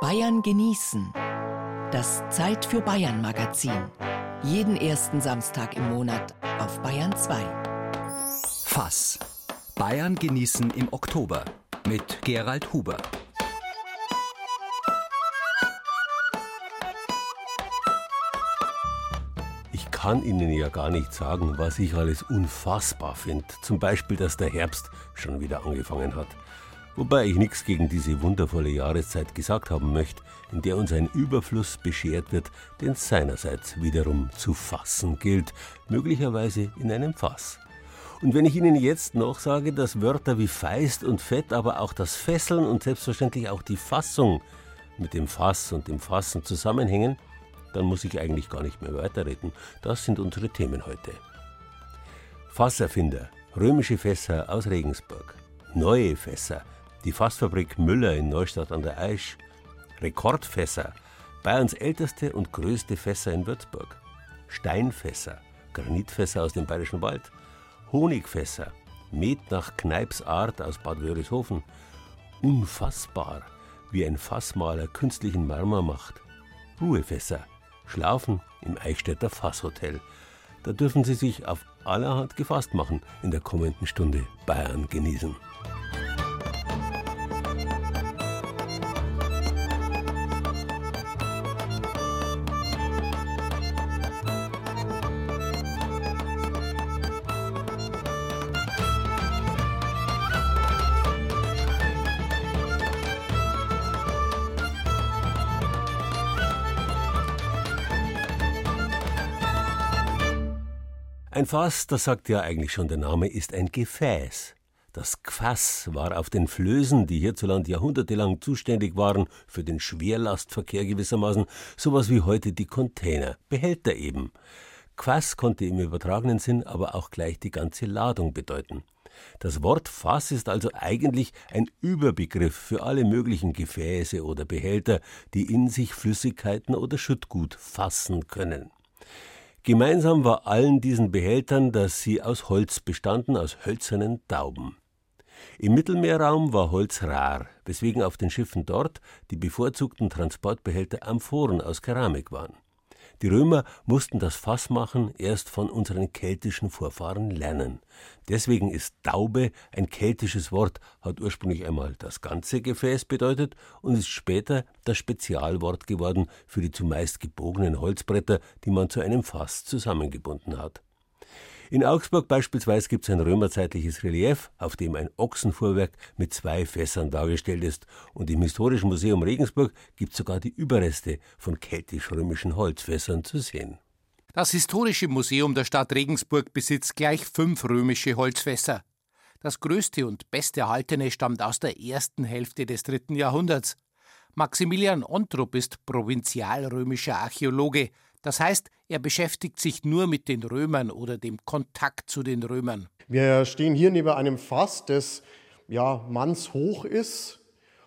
Bayern genießen. Das Zeit für Bayern Magazin. Jeden ersten Samstag im Monat auf Bayern 2. Fass. Bayern genießen im Oktober mit Gerald Huber. Ich kann Ihnen ja gar nicht sagen, was ich alles unfassbar finde. Zum Beispiel, dass der Herbst schon wieder angefangen hat. Wobei ich nichts gegen diese wundervolle Jahreszeit gesagt haben möchte, in der uns ein Überfluss beschert wird, den seinerseits wiederum zu fassen gilt, möglicherweise in einem Fass. Und wenn ich Ihnen jetzt noch sage, dass Wörter wie Feist und Fett, aber auch das Fesseln und selbstverständlich auch die Fassung mit dem Fass und dem Fassen zusammenhängen, dann muss ich eigentlich gar nicht mehr weiterreden. Das sind unsere Themen heute. Fasserfinder, römische Fässer aus Regensburg, neue Fässer, die Fassfabrik Müller in Neustadt an der Aisch, Rekordfässer, Bayerns älteste und größte Fässer in Würzburg, Steinfässer, Granitfässer aus dem Bayerischen Wald, Honigfässer, Met nach Kneips Art aus Bad Wörishofen, unfassbar, wie ein Fassmaler künstlichen Marmor macht, Ruhefässer, schlafen im Eichstätter Fasshotel. Da dürfen Sie sich auf allerhand gefasst machen in der kommenden Stunde Bayern genießen. Ein Fass, das sagt ja eigentlich schon der Name, ist ein Gefäß. Das Gfass war auf den Flößen, die hierzulande jahrhundertelang zuständig waren für den Schwerlastverkehr gewissermaßen, sowas wie heute die Container, Behälter eben. Gfass konnte im übertragenen Sinn aber auch gleich die ganze Ladung bedeuten. Das Wort Fass ist also eigentlich ein Überbegriff für alle möglichen Gefäße oder Behälter, die in sich Flüssigkeiten oder Schüttgut fassen können. Gemeinsam war allen diesen Behältern, dass sie aus Holz bestanden, aus hölzernen Dauben. Im Mittelmeerraum war Holz rar, weswegen auf den Schiffen dort die bevorzugten Transportbehälter Amphoren aus Keramik waren. Die Römer mussten das Fassmachen erst von unseren keltischen Vorfahren lernen. Deswegen ist Daube ein keltisches Wort, hat ursprünglich einmal das ganze Gefäß bedeutet und ist später das Spezialwort geworden für die zumeist gebogenen Holzbretter, die man zu einem Fass zusammengebunden hat. In Augsburg beispielsweise gibt es ein römerzeitliches Relief, auf dem ein Ochsenfuhrwerk mit zwei Fässern dargestellt ist. Und im Historischen Museum Regensburg gibt es sogar die Überreste von keltisch-römischen Holzfässern zu sehen. Das Historische Museum der Stadt Regensburg besitzt gleich fünf römische Holzfässer. Das größte und besterhaltene stammt aus der ersten Hälfte des dritten Jahrhunderts. Maximilian Ontrup ist provinzialrömischer Archäologe, das heißt, er beschäftigt sich nur mit den Römern oder dem Kontakt zu den Römern. Wir stehen hier neben einem Fass, das ja mannshoch ist.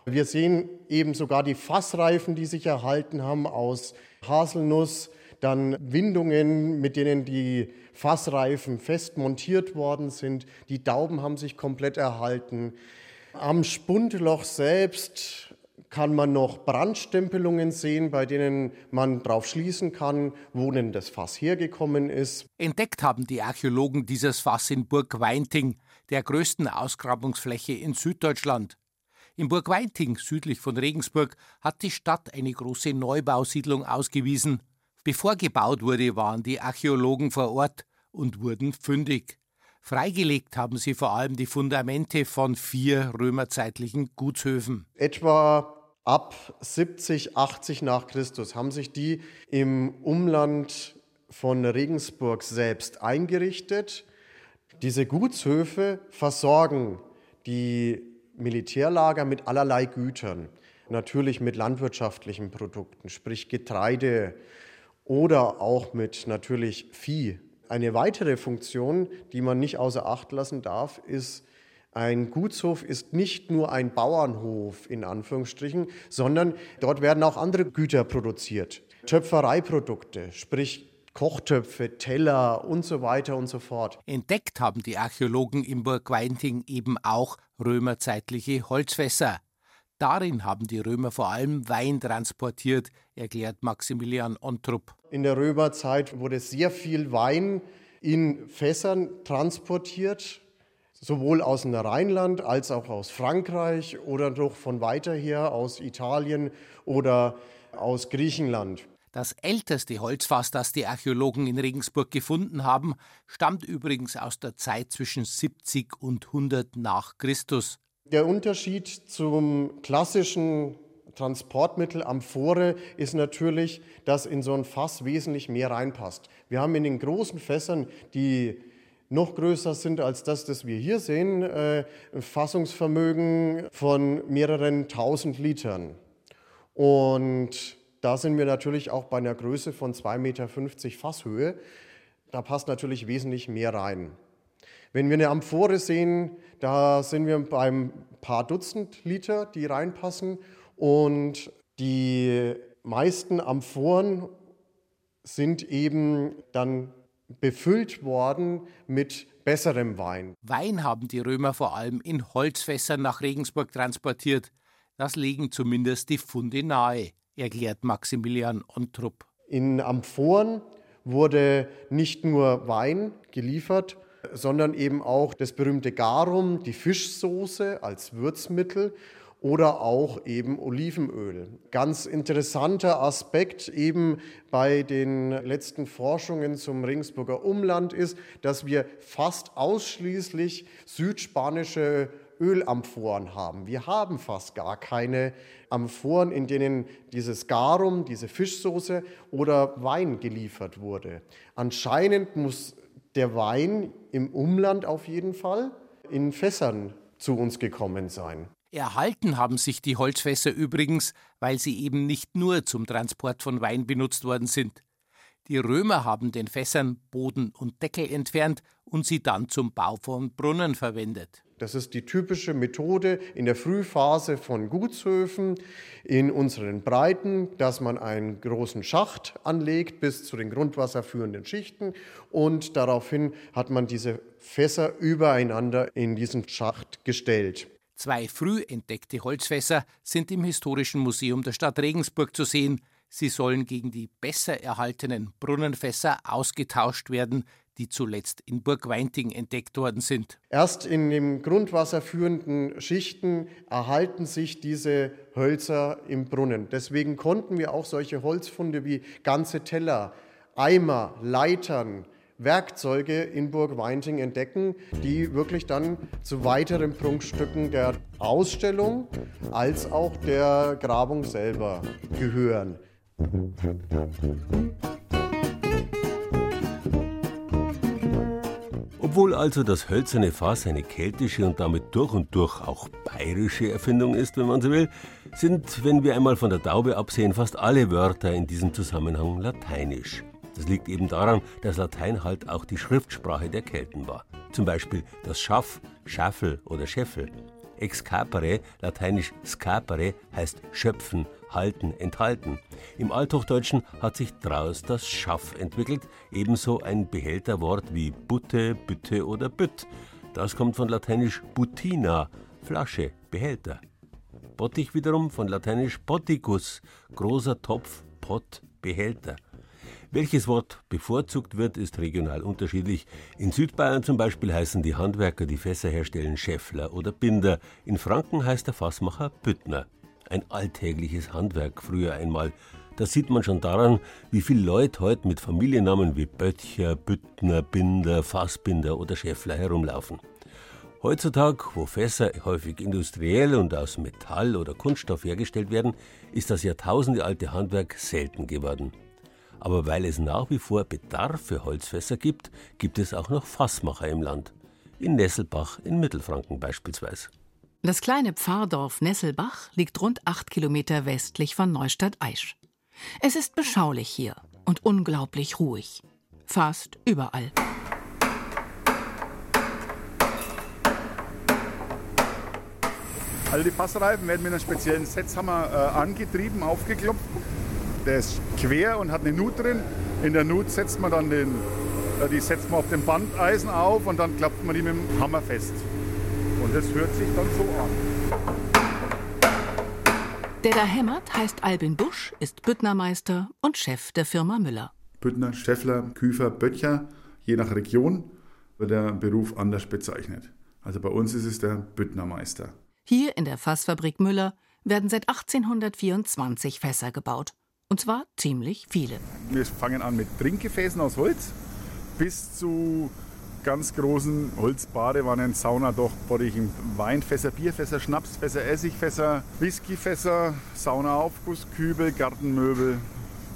Wir sehen eben sogar die Fassreifen, die sich erhalten haben aus Haselnuss, dann Windungen, mit denen die Fassreifen fest montiert worden sind. Die Dauben haben sich komplett erhalten. Am Spundloch selbst kann man noch Brandstempelungen sehen, bei denen man darauf schließen kann, wo denn das Fass hergekommen ist. Entdeckt haben die Archäologen dieses Fass in Burg Weinting, der größten Ausgrabungsfläche in Süddeutschland. In Burg Weinting, südlich von Regensburg, hat die Stadt eine große Neubausiedlung ausgewiesen. Bevor gebaut wurde, waren die Archäologen vor Ort und wurden fündig. Freigelegt haben sie vor allem die Fundamente von vier römerzeitlichen Gutshöfen. Etwa ab 70, 80 nach Christus haben sich die im Umland von Regensburg selbst eingerichtet. Diese Gutshöfe versorgen die Militärlager mit allerlei Gütern, natürlich mit landwirtschaftlichen Produkten, sprich Getreide oder auch mit natürlich Vieh. Eine weitere Funktion, die man nicht außer Acht lassen darf, ist ein Gutshof ist nicht nur ein Bauernhof in Anführungsstrichen, sondern dort werden auch andere Güter produziert. Töpfereiprodukte, sprich Kochtöpfe, Teller und so weiter und so fort. Entdeckt haben die Archäologen im Burg Weinting eben auch römerzeitliche Holzfässer. Darin haben die Römer vor allem Wein transportiert, erklärt Maximilian Ontrup. In der Römerzeit wurde sehr viel Wein in Fässern transportiert, sowohl aus dem Rheinland als auch aus Frankreich oder doch von weiter her aus Italien oder aus Griechenland. Das älteste Holzfass, das die Archäologen in Regensburg gefunden haben, stammt übrigens aus der Zeit zwischen 70 und 100 nach Christus. Der Unterschied zum klassischen Transportmittel Amphore ist natürlich, dass in so ein Fass wesentlich mehr reinpasst. Wir haben in den großen Fässern, die noch größer sind als das, das wir hier sehen, äh, ein Fassungsvermögen von mehreren tausend Litern. Und da sind wir natürlich auch bei einer Größe von 2,50 Meter Fasshöhe. Da passt natürlich wesentlich mehr rein. Wenn wir eine Amphore sehen, da sind wir beim paar Dutzend Liter, die reinpassen. Und die meisten Amphoren sind eben dann befüllt worden mit besserem Wein. Wein haben die Römer vor allem in Holzfässern nach Regensburg transportiert. Das legen zumindest die Funde nahe, erklärt Maximilian Ontrup. In Amphoren wurde nicht nur Wein geliefert, sondern eben auch das berühmte Garum, die Fischsoße als Würzmittel oder auch eben Olivenöl. Ganz interessanter Aspekt eben bei den letzten Forschungen zum Regensburger Umland ist, dass wir fast ausschließlich südspanische Ölamphoren haben. Wir haben fast gar keine Amphoren, in denen dieses Garum, diese Fischsoße oder Wein geliefert wurde. Anscheinend muss der Wein im Umland auf jeden Fall in Fässern zu uns gekommen sein. Erhalten haben sich die Holzfässer übrigens, weil sie eben nicht nur zum Transport von Wein benutzt worden sind. Die Römer haben den Fässern Boden und Deckel entfernt und sie dann zum Bau von Brunnen verwendet. Das ist die typische Methode in der Frühphase von Gutshöfen in unseren Breiten, dass man einen großen Schacht anlegt bis zu den grundwasserführenden Schichten und daraufhin hat man diese Fässer übereinander in diesen Schacht gestellt. Zwei früh entdeckte Holzfässer sind im Historischen Museum der Stadt Regensburg zu sehen. Sie sollen gegen die besser erhaltenen Brunnenfässer ausgetauscht werden, die zuletzt in Burg Weinting entdeckt worden sind. Erst in den grundwasserführenden Schichten erhalten sich diese Hölzer im Brunnen. Deswegen konnten wir auch solche Holzfunde wie ganze Teller, Eimer, Leitern, Werkzeuge in Burg Weinting entdecken, die wirklich dann zu weiteren Prunkstücken der Ausstellung als auch der Grabung selber gehören. Obwohl also das hölzerne Fass eine keltische und damit durch und durch auch bayerische Erfindung ist, wenn man so will, sind, wenn wir einmal von der Taube absehen, fast alle Wörter in diesem Zusammenhang lateinisch. Das liegt eben daran, dass Latein halt auch die Schriftsprache der Kelten war. Zum Beispiel das Schaff, Schaffel oder Scheffel. Excapere, lateinisch scapere, heißt schöpfen, halten, enthalten. Im Althochdeutschen hat sich daraus das Schaff entwickelt, ebenso ein Behälterwort wie Butte, Bütte oder Bütt. Das kommt von lateinisch butina, Flasche, Behälter. Bottich wiederum von lateinisch potticus, großer Topf, Pott, Behälter. Welches Wort bevorzugt wird, ist regional unterschiedlich. In Südbayern zum Beispiel heißen die Handwerker, die Fässer herstellen, Schäffler oder Binder. In Franken heißt der Fassmacher Büttner. Ein alltägliches Handwerk früher einmal. Das sieht man schon daran, wie viele Leute heute mit Familiennamen wie Böttcher, Büttner, Binder, Fassbinder oder Schäffler herumlaufen. Heutzutage, wo Fässer häufig industriell und aus Metall oder Kunststoff hergestellt werden, ist das jahrtausendealte Handwerk selten geworden. Aber weil es nach wie vor Bedarf für Holzfässer gibt, gibt es auch noch Fassmacher im Land. In Nesselbach in Mittelfranken beispielsweise. Das kleine Pfarrdorf Nesselbach liegt rund acht Kilometer westlich von Neustadt-Aisch. Es ist beschaulich hier und unglaublich ruhig. Fast überall. Also die Fassreifen werden mit einem speziellen Setzhammer äh, angetrieben, aufgeklopft der ist quer und hat eine Nut drin. In der Nut setzt man dann den, äh, die setzt man auf dem Bandeisen auf und dann klappt man die mit dem Hammer fest. Und das hört sich dann so an. Der da hämmert, heißt Albin Busch, ist Büttnermeister und Chef der Firma Müller. Büttner, Steffler, Küfer, Böttcher, je nach Region wird der Beruf anders bezeichnet. Also bei uns ist es der Büttnermeister. Hier in der Fassfabrik Müller werden seit 1824 Fässer gebaut. Und zwar ziemlich viele. Wir fangen an mit Trinkgefäßen aus Holz bis zu ganz großen Holzbadewannen, Saunadoch, Bottichen, Weinfässer, Bierfässer, Schnapsfässer, Essigfässer, Whiskyfässer, Saunaaufgusskübel, Gartenmöbel,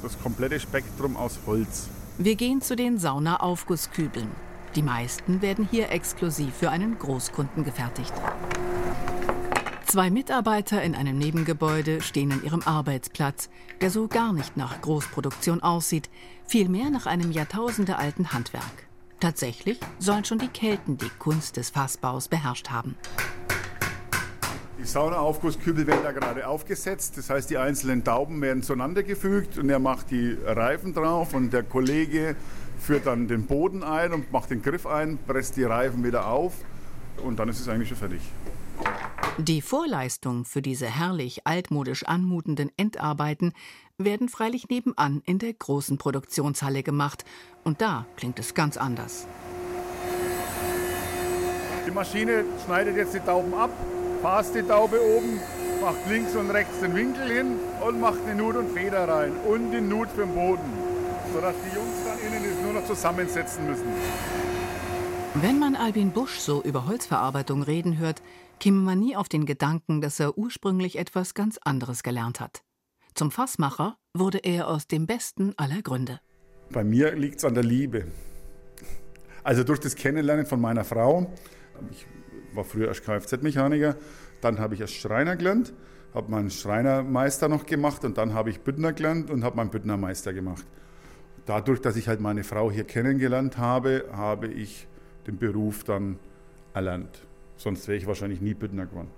das komplette Spektrum aus Holz. Wir gehen zu den Saunaaufgusskübeln. Die meisten werden hier exklusiv für einen Großkunden gefertigt. Zwei Mitarbeiter in einem Nebengebäude stehen an ihrem Arbeitsplatz, der so gar nicht nach Großproduktion aussieht, vielmehr nach einem jahrtausendealten Handwerk. Tatsächlich sollen schon die Kelten die Kunst des Fassbaus beherrscht haben. Die Saunaaufgusskübel werden da gerade aufgesetzt. Das heißt, die einzelnen Tauben werden zueinander gefügt und er macht die Reifen drauf und der Kollege führt dann den Boden ein und macht den Griff ein, presst die Reifen wieder auf und dann ist es eigentlich schon fertig. Die Vorleistung für diese herrlich altmodisch anmutenden Endarbeiten werden freilich nebenan in der großen Produktionshalle gemacht. Und da klingt es ganz anders. Die Maschine schneidet jetzt die Tauben ab, fasst die Taube oben, macht links und rechts den Winkel hin und macht eine Nut und Feder rein und die Nut für den Boden, sodass die Jungs dann innen nur noch zusammensetzen müssen. Wenn man Albin Busch so über Holzverarbeitung reden hört, käme man nie auf den Gedanken, dass er ursprünglich etwas ganz anderes gelernt hat. Zum Fassmacher wurde er aus dem besten aller Gründe. Bei mir liegt es an der Liebe. Also durch das Kennenlernen von meiner Frau, ich war früher als Kfz-Mechaniker, dann habe ich als Schreiner gelernt, habe meinen Schreinermeister noch gemacht und dann habe ich Büttner gelernt und habe meinen Büttnermeister gemacht. Dadurch, dass ich halt meine Frau hier kennengelernt habe, habe ich den Beruf dann erlernt. Sonst wäre ich wahrscheinlich nie Büttner geworden.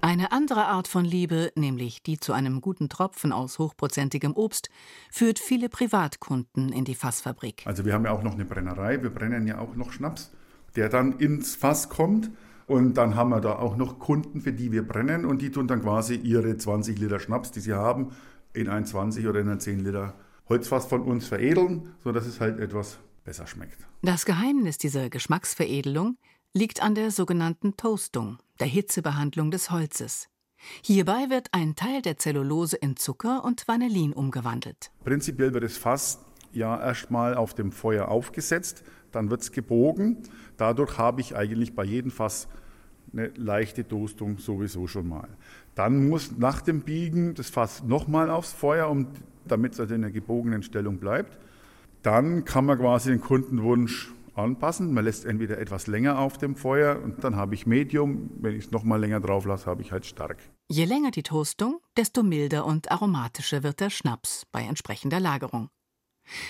Eine andere Art von Liebe, nämlich die zu einem guten Tropfen aus hochprozentigem Obst, führt viele Privatkunden in die Fassfabrik. Also wir haben ja auch noch eine Brennerei, wir brennen ja auch noch Schnaps, der dann ins Fass kommt. Und dann haben wir da auch noch Kunden, für die wir brennen und die tun dann quasi ihre 20 Liter Schnaps, die sie haben, in ein 20 oder in ein 10 Liter Holzfass von uns veredeln, sodass es halt etwas besser schmeckt. Das Geheimnis dieser Geschmacksveredelung liegt an der sogenannten Toastung, der Hitzebehandlung des Holzes. Hierbei wird ein Teil der Zellulose in Zucker und Vanillin umgewandelt. Prinzipiell wird das Fass ja erstmal auf dem Feuer aufgesetzt, dann wird es gebogen. Dadurch habe ich eigentlich bei jedem Fass eine leichte Toastung sowieso schon mal. Dann muss nach dem Biegen das Fass nochmal aufs Feuer, um, damit es also in der gebogenen Stellung bleibt. Dann kann man quasi den Kundenwunsch anpassen. Man lässt entweder etwas länger auf dem Feuer und dann habe ich Medium. Wenn ich es noch mal länger drauf lasse, habe ich halt stark. Je länger die Toastung, desto milder und aromatischer wird der Schnaps bei entsprechender Lagerung.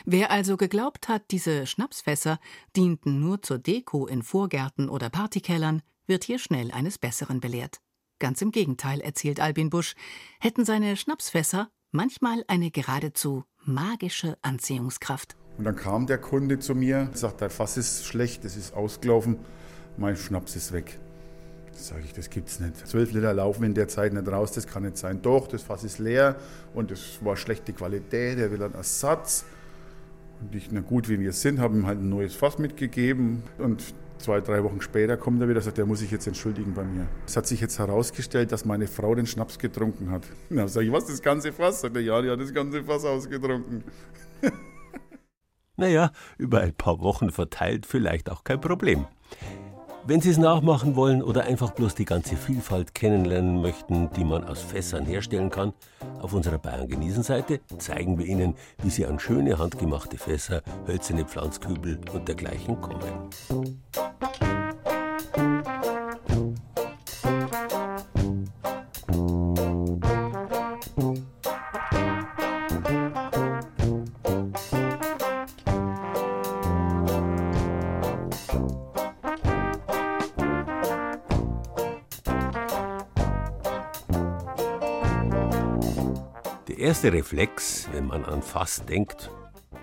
Wer also geglaubt hat, diese Schnapsfässer dienten nur zur Deko in Vorgärten oder Partykellern, wird hier schnell eines Besseren belehrt. Ganz im Gegenteil, erzählt Albin Busch, hätten seine Schnapsfässer manchmal eine geradezu magische Anziehungskraft. Und dann kam der Kunde zu mir, sagt, dein Fass ist schlecht, es ist ausgelaufen, mein Schnaps ist weg. Sage ich, das gibt's nicht. Zwölf Liter laufen in der Zeit nicht raus, das kann nicht sein. Doch, das Fass ist leer und es war schlechte Qualität, er will einen Ersatz. Und ich, na gut, wie wir sind, habe ihm halt ein neues Fass mitgegeben und zwei, drei Wochen später kommt er wieder und sagt, der muss sich jetzt entschuldigen bei mir. Es hat sich jetzt herausgestellt, dass meine Frau den Schnaps getrunken hat. Na, sage ich, was, das ganze Fass? Sagt er, ja, die hat das ganze Fass ausgetrunken. Naja, über ein paar Wochen verteilt vielleicht auch kein Problem. Wenn Sie es nachmachen wollen oder einfach bloß die ganze Vielfalt kennenlernen möchten, die man aus Fässern herstellen kann, auf unserer Bayern genießen Seite zeigen wir Ihnen, wie Sie an schöne handgemachte Fässer, hölzerne Pflanzkübel und dergleichen kommen. Erste Reflex, wenn man an Fass denkt,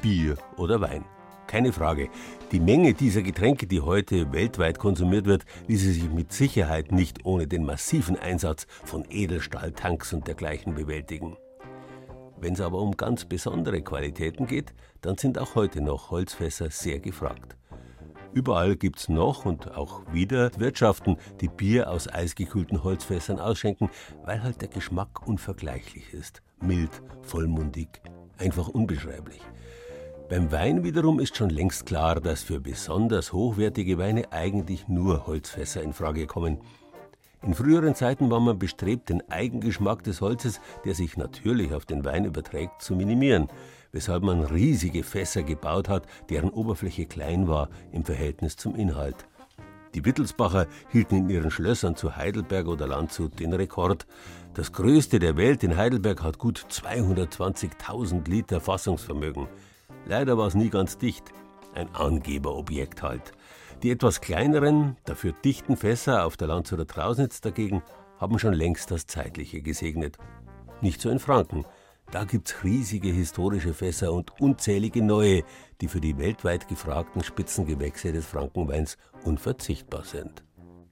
Bier oder Wein. Keine Frage. Die Menge dieser Getränke, die heute weltweit konsumiert wird, ließe sich mit Sicherheit nicht ohne den massiven Einsatz von Edelstahltanks und dergleichen bewältigen. Wenn es aber um ganz besondere Qualitäten geht, dann sind auch heute noch Holzfässer sehr gefragt. Überall gibt es noch und auch wieder Wirtschaften, die Bier aus eisgekühlten Holzfässern ausschenken, weil halt der Geschmack unvergleichlich ist. Mild, vollmundig, einfach unbeschreiblich. Beim Wein wiederum ist schon längst klar, dass für besonders hochwertige Weine eigentlich nur Holzfässer in Frage kommen. In früheren Zeiten war man bestrebt, den Eigengeschmack des Holzes, der sich natürlich auf den Wein überträgt, zu minimieren, weshalb man riesige Fässer gebaut hat, deren Oberfläche klein war im Verhältnis zum Inhalt. Die Wittelsbacher hielten in ihren Schlössern zu Heidelberg oder Landshut den Rekord. Das größte der Welt in Heidelberg hat gut 220.000 Liter Fassungsvermögen. Leider war es nie ganz dicht. Ein Angeberobjekt halt. Die etwas kleineren, dafür dichten Fässer auf der Landshuter Trausnitz dagegen haben schon längst das Zeitliche gesegnet. Nicht so in Franken. Da gibt's riesige historische Fässer und unzählige neue, die für die weltweit gefragten Spitzengewächse des Frankenweins unverzichtbar sind.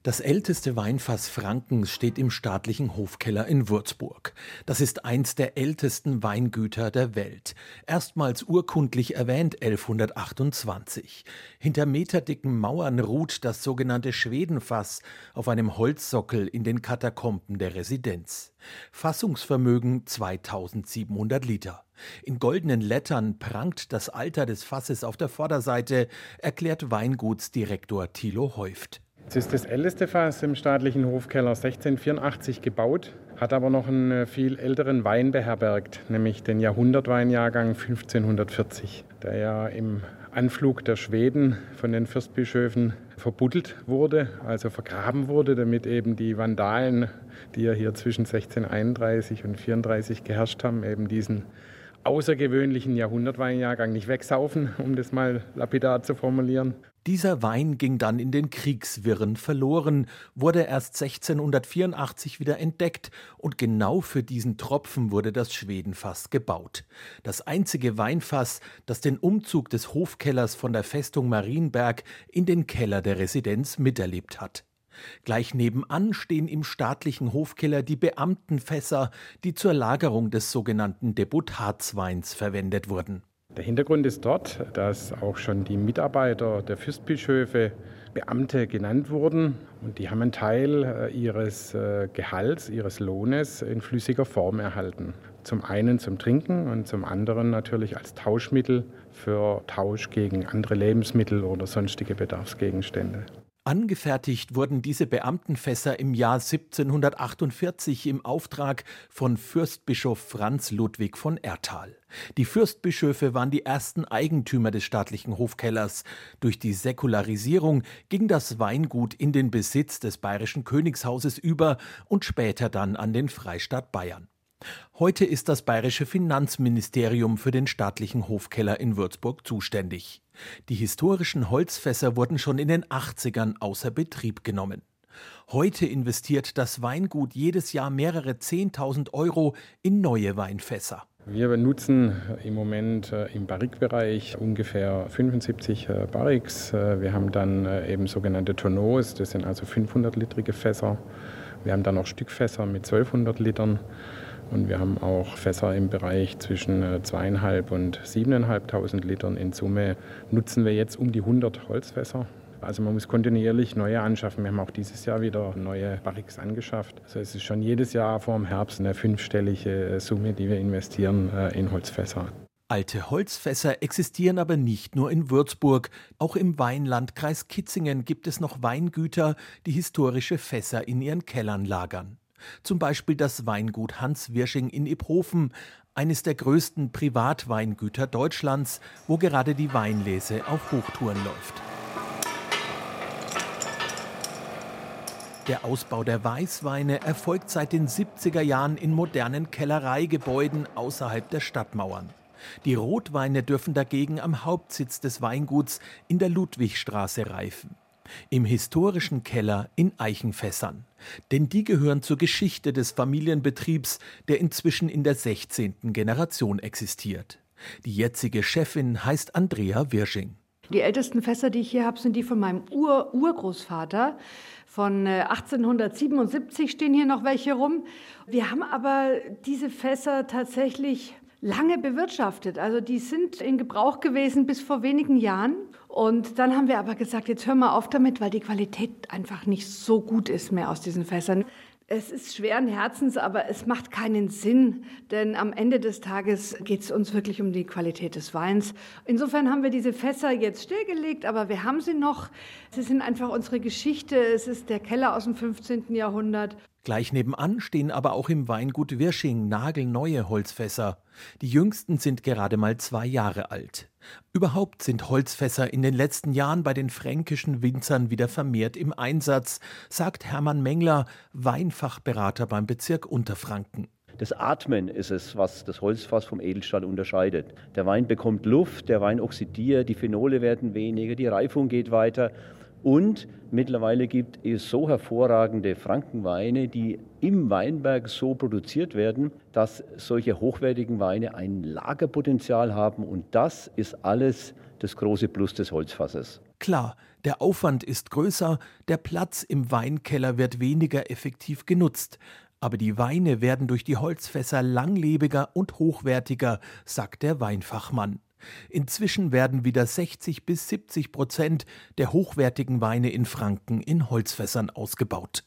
Das älteste Weinfass Frankens steht im staatlichen Hofkeller in Würzburg. Das ist eins der ältesten Weingüter der Welt. Erstmals urkundlich erwähnt 1128. Hinter meterdicken Mauern ruht das sogenannte Schwedenfass auf einem Holzsockel in den Katakomben der Residenz. Fassungsvermögen 2700 Liter. In goldenen Lettern prangt das Alter des Fasses auf der Vorderseite, erklärt Weingutsdirektor Thilo Häuft. Es ist das älteste Fass im staatlichen Hofkeller, 1684 gebaut, hat aber noch einen äh, viel älteren Wein beherbergt, nämlich den Jahrhundertweinjahrgang 1540, der ja im Anflug der Schweden von den Fürstbischöfen verbuddelt wurde, also vergraben wurde, damit eben die Vandalen, die ja hier zwischen 1631 und 34 geherrscht haben, eben diesen außergewöhnlichen Jahrhundertweinjahrgang nicht wegsaufen, um das mal lapidar zu formulieren. Dieser Wein ging dann in den Kriegswirren verloren, wurde erst 1684 wieder entdeckt und genau für diesen Tropfen wurde das Schwedenfass gebaut. Das einzige Weinfass, das den Umzug des Hofkellers von der Festung Marienberg in den Keller der Residenz miterlebt hat. Gleich nebenan stehen im staatlichen Hofkeller die Beamtenfässer, die zur Lagerung des sogenannten Deputatsweins verwendet wurden. Der Hintergrund ist dort, dass auch schon die Mitarbeiter der Fürstbischöfe Beamte genannt wurden und die haben einen Teil äh, ihres äh, Gehalts, ihres Lohnes in flüssiger Form erhalten. Zum einen zum Trinken und zum anderen natürlich als Tauschmittel für Tausch gegen andere Lebensmittel oder sonstige Bedarfsgegenstände. Angefertigt wurden diese Beamtenfässer im Jahr 1748 im Auftrag von Fürstbischof Franz Ludwig von Erthal. Die Fürstbischöfe waren die ersten Eigentümer des staatlichen Hofkellers. Durch die Säkularisierung ging das Weingut in den Besitz des bayerischen Königshauses über und später dann an den Freistaat Bayern. Heute ist das bayerische Finanzministerium für den staatlichen Hofkeller in Würzburg zuständig. Die historischen Holzfässer wurden schon in den 80ern außer Betrieb genommen. Heute investiert das Weingut jedes Jahr mehrere 10.000 Euro in neue Weinfässer. Wir nutzen im Moment äh, im Barrikbereich ungefähr 75 äh, Barriques. Äh, wir haben dann eben sogenannte Tonneaus, das sind also 500-litrige Fässer. Wir haben dann noch Stückfässer mit 1200 Litern. Und wir haben auch Fässer im Bereich zwischen äh, zweieinhalb und siebeneinhalbtausend Litern. In Summe nutzen wir jetzt um die 100 Holzfässer. Also man muss kontinuierlich neue anschaffen. Wir haben auch dieses Jahr wieder neue Barriques angeschafft. Also es ist schon jedes Jahr vor dem Herbst eine fünfstellige äh, Summe, die wir investieren äh, in Holzfässer. Alte Holzfässer existieren aber nicht nur in Würzburg. Auch im Weinlandkreis Kitzingen gibt es noch Weingüter, die historische Fässer in ihren Kellern lagern. Zum Beispiel das Weingut Hans Wirsching in Iphofen, eines der größten Privatweingüter Deutschlands, wo gerade die Weinlese auf Hochtouren läuft. Der Ausbau der Weißweine erfolgt seit den 70er Jahren in modernen Kellereigebäuden außerhalb der Stadtmauern. Die Rotweine dürfen dagegen am Hauptsitz des Weinguts in der Ludwigstraße reifen. Im historischen Keller in Eichenfässern. Denn die gehören zur Geschichte des Familienbetriebs, der inzwischen in der 16. Generation existiert. Die jetzige Chefin heißt Andrea Wirsching. Die ältesten Fässer, die ich hier habe, sind die von meinem Ur Urgroßvater. Von 1877 äh, stehen hier noch welche rum. Wir haben aber diese Fässer tatsächlich lange bewirtschaftet. Also die sind in Gebrauch gewesen bis vor wenigen Jahren. Und dann haben wir aber gesagt, jetzt hören wir auf damit, weil die Qualität einfach nicht so gut ist mehr aus diesen Fässern. Es ist schweren Herzens, aber es macht keinen Sinn, denn am Ende des Tages geht es uns wirklich um die Qualität des Weins. Insofern haben wir diese Fässer jetzt stillgelegt, aber wir haben sie noch. Sie sind einfach unsere Geschichte. Es ist der Keller aus dem 15. Jahrhundert. Gleich nebenan stehen aber auch im Weingut Wirsching nagelneue Holzfässer. Die jüngsten sind gerade mal zwei Jahre alt. Überhaupt sind Holzfässer in den letzten Jahren bei den fränkischen Winzern wieder vermehrt im Einsatz, sagt Hermann Mengler, Weinfachberater beim Bezirk Unterfranken. Das Atmen ist es, was das Holzfass vom Edelstahl unterscheidet. Der Wein bekommt Luft, der Wein oxidiert, die Phenole werden weniger, die Reifung geht weiter und mittlerweile gibt es so hervorragende Frankenweine, die im Weinberg so produziert werden, dass solche hochwertigen Weine ein Lagerpotenzial haben. Und das ist alles das große Plus des Holzfasses. Klar, der Aufwand ist größer, der Platz im Weinkeller wird weniger effektiv genutzt. Aber die Weine werden durch die Holzfässer langlebiger und hochwertiger, sagt der Weinfachmann. Inzwischen werden wieder 60 bis 70 Prozent der hochwertigen Weine in Franken in Holzfässern ausgebaut.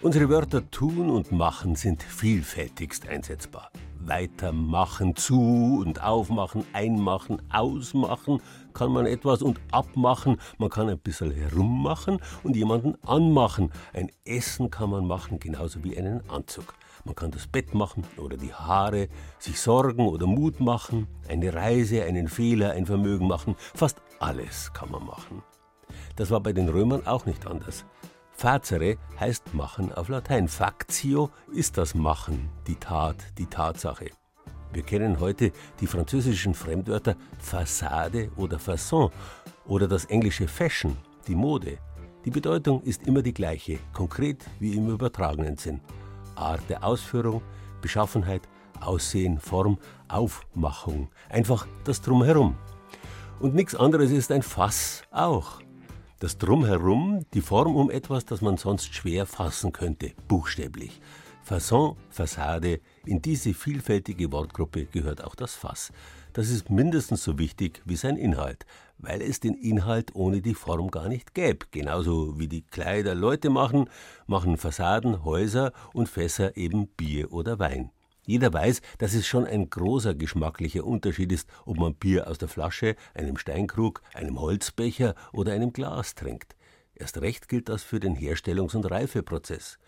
Unsere Wörter tun und machen sind vielfältigst einsetzbar weitermachen, zu und aufmachen, einmachen, ausmachen kann man etwas und abmachen, man kann ein bisschen herummachen und jemanden anmachen. Ein Essen kann man machen, genauso wie einen Anzug. Man kann das Bett machen oder die Haare, sich Sorgen oder Mut machen, eine Reise, einen Fehler, ein Vermögen machen. Fast alles kann man machen. Das war bei den Römern auch nicht anders. Facere heißt machen auf Latein. Factio ist das Machen, die Tat, die Tatsache. Wir kennen heute die französischen Fremdwörter Fassade oder Fasson oder das englische Fashion, die Mode. Die Bedeutung ist immer die gleiche, konkret wie im übertragenen Sinn. Art der Ausführung, Beschaffenheit, Aussehen, Form, Aufmachung, einfach das Drumherum. Und nichts anderes ist ein Fass auch. Das Drumherum, die Form um etwas, das man sonst schwer fassen könnte, buchstäblich. Fasson, Fassade, in diese vielfältige Wortgruppe gehört auch das Fass. Das ist mindestens so wichtig wie sein Inhalt, weil es den Inhalt ohne die Form gar nicht gäbe. Genauso wie die Kleider Leute machen, machen Fassaden, Häuser und Fässer eben Bier oder Wein. Jeder weiß, dass es schon ein großer geschmacklicher Unterschied ist, ob man Bier aus der Flasche, einem Steinkrug, einem Holzbecher oder einem Glas trinkt. Erst recht gilt das für den Herstellungs- und Reifeprozess.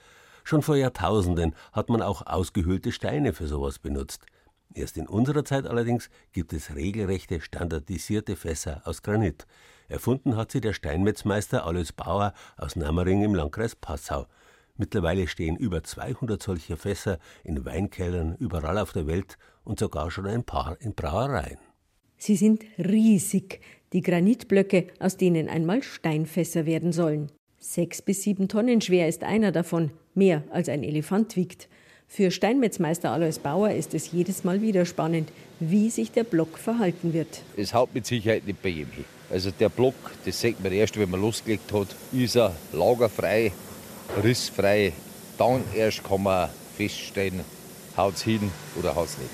Schon vor Jahrtausenden hat man auch ausgehöhlte Steine für sowas benutzt. Erst in unserer Zeit allerdings gibt es regelrechte standardisierte Fässer aus Granit. Erfunden hat sie der Steinmetzmeister Alois Bauer aus Nammering im Landkreis Passau. Mittlerweile stehen über 200 solcher Fässer in Weinkellern überall auf der Welt und sogar schon ein paar in Brauereien. Sie sind riesig, die Granitblöcke, aus denen einmal Steinfässer werden sollen. Sechs bis sieben Tonnen schwer ist einer davon, mehr als ein Elefant wiegt. Für Steinmetzmeister Alois Bauer ist es jedes Mal wieder spannend, wie sich der Block verhalten wird. Es haut mit Sicherheit nicht bei jedem hin. Also der Block, das sieht man erst, wenn man losgelegt hat, ist er lagerfrei, rissfrei. Dann erst kann man feststellen, haut es hin oder haut es nicht.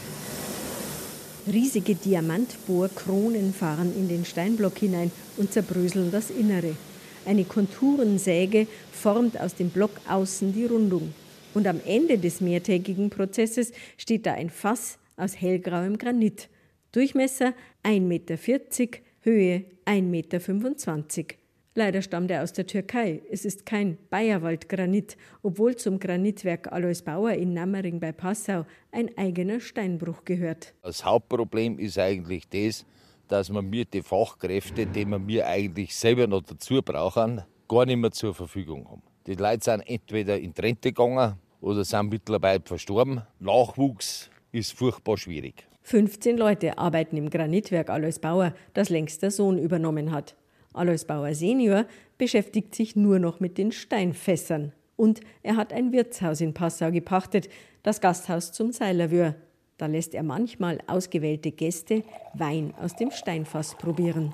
Riesige Diamantbohrkronen fahren in den Steinblock hinein und zerbröseln das Innere. Eine Konturensäge formt aus dem Block außen die Rundung. Und am Ende des mehrtägigen Prozesses steht da ein Fass aus hellgrauem Granit. Durchmesser 1,40 Meter, Höhe 1,25 Meter. Leider stammt er aus der Türkei. Es ist kein Bayerwaldgranit, obwohl zum Granitwerk Alois Bauer in Nammering bei Passau ein eigener Steinbruch gehört. Das Hauptproblem ist eigentlich das, dass man mir die Fachkräfte, die wir mir eigentlich selber noch dazu brauchen, gar nicht mehr zur Verfügung haben. Die Leute sind entweder in Rente gegangen oder sind mittlerweile verstorben. Nachwuchs ist furchtbar schwierig. 15 Leute arbeiten im Granitwerk Alois Bauer, das längst der Sohn übernommen hat. Alois Bauer Senior beschäftigt sich nur noch mit den Steinfässern. Und er hat ein Wirtshaus in Passau gepachtet, das Gasthaus zum Seilerwür. Da lässt er manchmal ausgewählte Gäste Wein aus dem Steinfass probieren.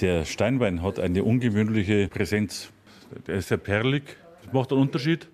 Der Steinwein hat eine ungewöhnliche Präsenz. Der ist sehr perlig. Das macht einen Unterschied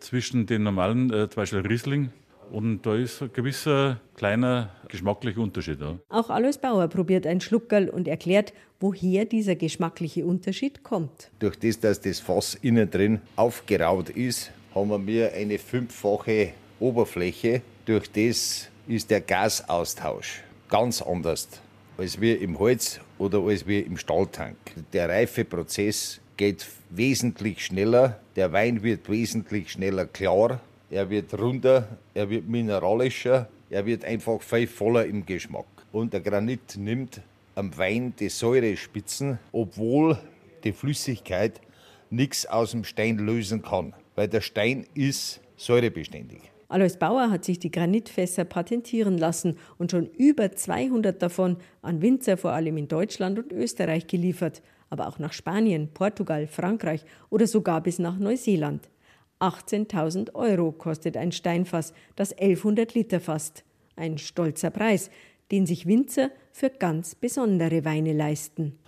zwischen den normalen, äh, zum Beispiel Riesling. Und da ist ein gewisser kleiner geschmacklicher Unterschied. Ja. Auch Alois Bauer probiert ein Schluckerl und erklärt, woher dieser geschmackliche Unterschied kommt. Durch das, dass das Fass innen drin aufgeraut ist, haben wir eine fünffache Oberfläche. Durch das ist der Gasaustausch ganz anders als wir im Holz oder als wir im Stahltank. Der Reifeprozess geht wesentlich schneller, der Wein wird wesentlich schneller klar, er wird runder, er wird mineralischer, er wird einfach viel voller im Geschmack. Und der Granit nimmt am Wein die Säurespitzen, obwohl die Flüssigkeit nichts aus dem Stein lösen kann, weil der Stein ist säurebeständig. Alois Bauer hat sich die Granitfässer patentieren lassen und schon über 200 davon an Winzer vor allem in Deutschland und Österreich geliefert, aber auch nach Spanien, Portugal, Frankreich oder sogar bis nach Neuseeland. 18.000 Euro kostet ein Steinfass, das 1100 Liter fasst. Ein stolzer Preis, den sich Winzer für ganz besondere Weine leisten.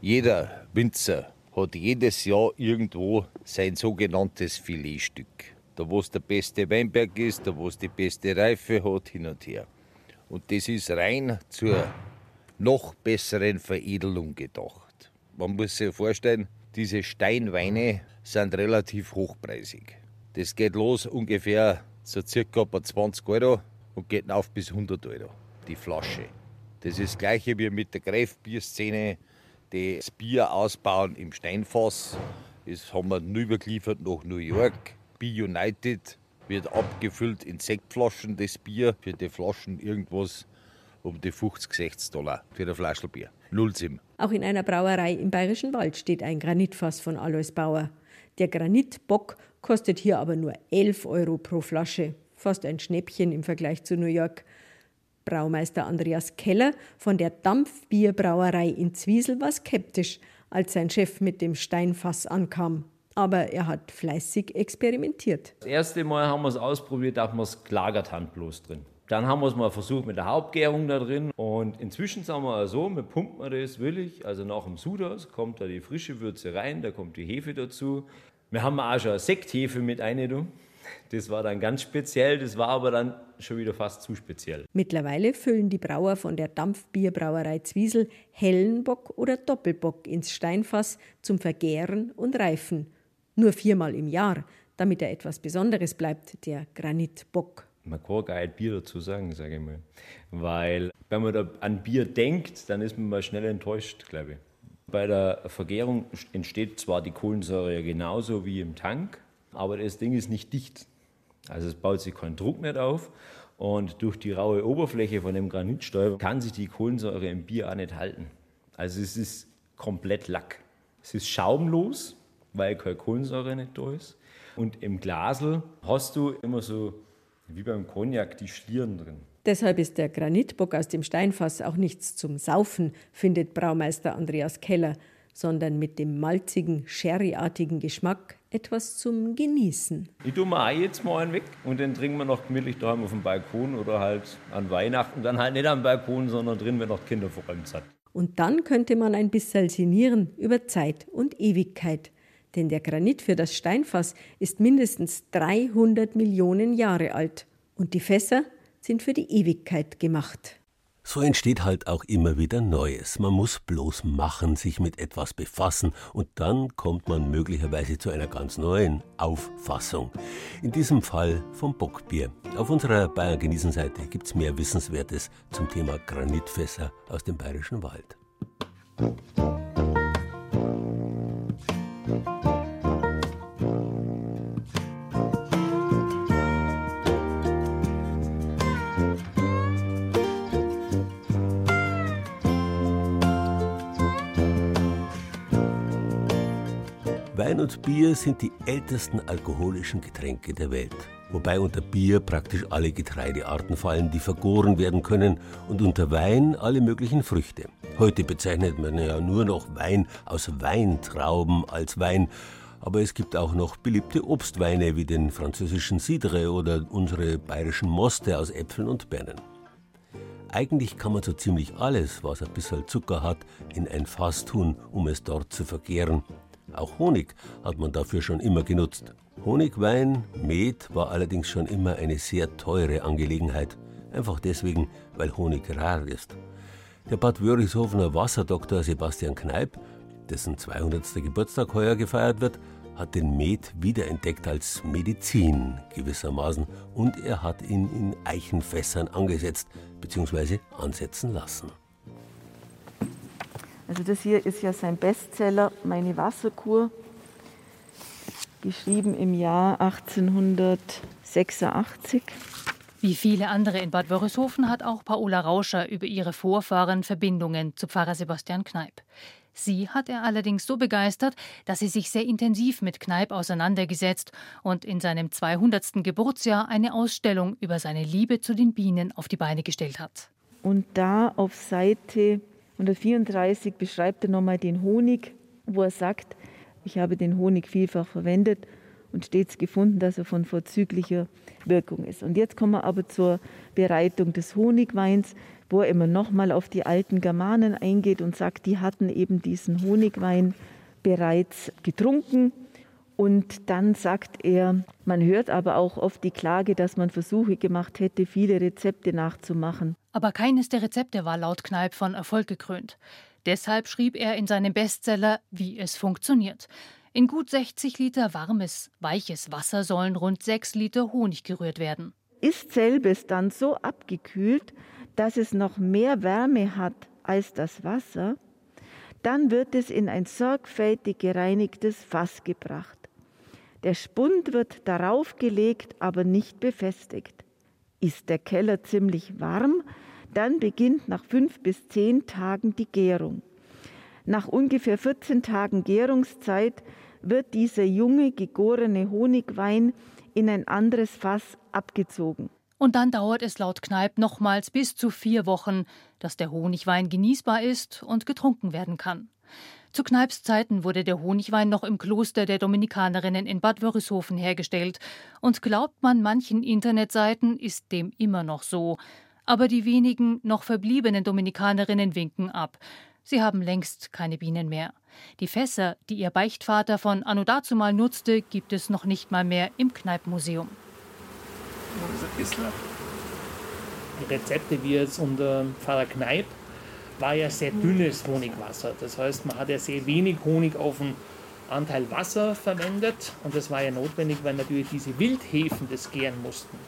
Jeder Winzer hat jedes Jahr irgendwo sein sogenanntes Filetstück da wo es der beste Weinberg ist, da wo es die beste Reife hat, hin und her. Und das ist rein zur noch besseren Veredelung gedacht. Man muss sich vorstellen, diese Steinweine sind relativ hochpreisig. Das geht los ungefähr so circa bei 20 Euro und geht auf bis 100 Euro die Flasche. Das ist das gleiche wie mit der Greifbierszene, das Bier ausbauen im Steinfass. Das haben wir übergeliefert nach New York. Be United wird abgefüllt in Sektflaschen, das Bier. Für die Flaschen irgendwas um die 50, 60 Dollar für ein Flaschel Bier. Null Sim. Auch in einer Brauerei im Bayerischen Wald steht ein Granitfass von Alois Bauer. Der Granitbock kostet hier aber nur 11 Euro pro Flasche. Fast ein Schnäppchen im Vergleich zu New York. Braumeister Andreas Keller von der Dampfbierbrauerei in Zwiesel war skeptisch, als sein Chef mit dem Steinfass ankam aber er hat fleißig experimentiert. Das erste Mal haben wir es ausprobiert, da haben wir es gelagert handlos drin. Dann haben wir es mal versucht mit der Hauptgärung da drin und inzwischen sagen wir so, wir pumpen das willig, also nach dem Sudas kommt da die frische Würze rein, da kommt die Hefe dazu. Wir haben auch schon Sekthefe mit eingetan. Das war dann ganz speziell, das war aber dann schon wieder fast zu speziell. Mittlerweile füllen die Brauer von der Dampfbierbrauerei Zwiesel Hellenbock oder Doppelbock ins Steinfass zum Vergären und Reifen nur viermal im Jahr, damit er etwas Besonderes bleibt, der Granitbock. Man kann gar nicht Bier dazu sagen, sage ich mal. Weil, wenn man da an Bier denkt, dann ist man mal schnell enttäuscht, glaube ich. Bei der Vergärung entsteht zwar die Kohlensäure genauso wie im Tank, aber das Ding ist nicht dicht. Also es baut sich kein Druck nicht auf und durch die raue Oberfläche von dem Granitstäuber kann sich die Kohlensäure im Bier auch nicht halten. Also es ist komplett Lack. Es ist schaumlos, weil keine Kohlensäure nicht da ist. Und im Glasel hast du immer so, wie beim Cognac, die Schlieren drin. Deshalb ist der Granitbock aus dem Steinfass auch nichts zum Saufen, findet Braumeister Andreas Keller, sondern mit dem malzigen, sherryartigen Geschmack etwas zum Genießen. Ich tue mir auch jetzt mal einen weg und den trinken wir noch gemütlich daheim auf dem Balkon oder halt an Weihnachten. Dann halt nicht am Balkon, sondern drin, wenn noch Kinder vor allem sind. Und dann könnte man ein bisschen sinnieren über Zeit und Ewigkeit denn der Granit für das Steinfass ist mindestens 300 Millionen Jahre alt und die Fässer sind für die Ewigkeit gemacht. So entsteht halt auch immer wieder Neues. Man muss bloß machen, sich mit etwas befassen und dann kommt man möglicherweise zu einer ganz neuen Auffassung. In diesem Fall vom Bockbier. Auf unserer Bayern genießen Seite gibt's mehr Wissenswertes zum Thema Granitfässer aus dem bayerischen Wald. Wein und Bier sind die ältesten alkoholischen Getränke der Welt. Wobei unter Bier praktisch alle Getreidearten fallen, die vergoren werden können, und unter Wein alle möglichen Früchte. Heute bezeichnet man ja nur noch Wein aus Weintrauben als Wein. Aber es gibt auch noch beliebte Obstweine wie den französischen Cidre oder unsere bayerischen Moste aus Äpfeln und Birnen. Eigentlich kann man so ziemlich alles, was ein bisschen Zucker hat, in ein Fass tun, um es dort zu vergären. Auch Honig hat man dafür schon immer genutzt. Honigwein, Met war allerdings schon immer eine sehr teure Angelegenheit. Einfach deswegen, weil Honig rar ist. Der Bad Wörishofener Wasserdoktor Sebastian Kneip, dessen 200. Geburtstag heuer gefeiert wird, hat den Met wiederentdeckt als Medizin gewissermaßen und er hat ihn in Eichenfässern angesetzt bzw. ansetzen lassen. Also das hier ist ja sein Bestseller, meine Wasserkur, geschrieben im Jahr 1886. Wie viele andere in Bad Wörishofen hat auch Paola Rauscher über ihre Vorfahren Verbindungen zu Pfarrer Sebastian Kneip. Sie hat er allerdings so begeistert, dass sie sich sehr intensiv mit Kneip auseinandergesetzt und in seinem 200. Geburtsjahr eine Ausstellung über seine Liebe zu den Bienen auf die Beine gestellt hat. Und da auf Seite 134 beschreibt er nochmal den Honig, wo er sagt, ich habe den Honig vielfach verwendet und stets gefunden, dass er von vorzüglicher Wirkung ist. Und jetzt kommen wir aber zur Bereitung des Honigweins, wo er immer nochmal auf die alten Germanen eingeht und sagt, die hatten eben diesen Honigwein bereits getrunken. Und dann sagt er, man hört aber auch oft die Klage, dass man Versuche gemacht hätte, viele Rezepte nachzumachen. Aber keines der Rezepte war laut Kneipp von Erfolg gekrönt. Deshalb schrieb er in seinem Bestseller, wie es funktioniert. In gut 60 Liter warmes, weiches Wasser sollen rund 6 Liter Honig gerührt werden. Ist selbes dann so abgekühlt, dass es noch mehr Wärme hat als das Wasser, dann wird es in ein sorgfältig gereinigtes Fass gebracht. Der Spund wird darauf gelegt, aber nicht befestigt. Ist der Keller ziemlich warm, dann beginnt nach fünf bis zehn Tagen die Gärung. Nach ungefähr 14 Tagen Gärungszeit wird dieser junge gegorene Honigwein in ein anderes Fass abgezogen. Und dann dauert es laut Kneipp nochmals bis zu vier Wochen, dass der Honigwein genießbar ist und getrunken werden kann. Zu Kneips Zeiten wurde der Honigwein noch im Kloster der Dominikanerinnen in Bad Wörishofen hergestellt. Und glaubt man manchen Internetseiten, ist dem immer noch so. Aber die wenigen noch verbliebenen Dominikanerinnen winken ab. Sie haben längst keine Bienen mehr. Die Fässer, die ihr Beichtvater von anno dazumal nutzte, gibt es noch nicht mal mehr im Kneippmuseum. Die Rezepte wie jetzt unter Pfarrer Kneip war ja sehr dünnes Honigwasser. Das heißt, man hat ja sehr wenig Honig auf den Anteil Wasser verwendet und das war ja notwendig, weil natürlich diese Wildhefen das gären mussten.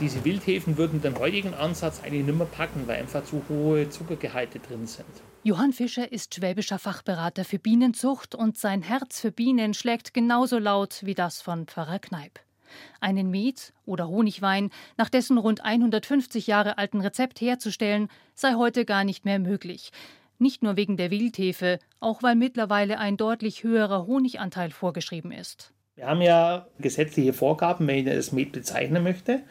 Diese Wildhefen würden den heutigen Ansatz eigentlich nicht mehr packen, weil einfach zu hohe Zuckergehalte drin sind. Johann Fischer ist schwäbischer Fachberater für Bienenzucht und sein Herz für Bienen schlägt genauso laut wie das von Pfarrer Kneip. Einen Met- oder Honigwein nach dessen rund 150 Jahre alten Rezept herzustellen, sei heute gar nicht mehr möglich. Nicht nur wegen der Wildhefe, auch weil mittlerweile ein deutlich höherer Honiganteil vorgeschrieben ist. Wir haben ja gesetzliche Vorgaben, wenn ich das Met bezeichnen möchte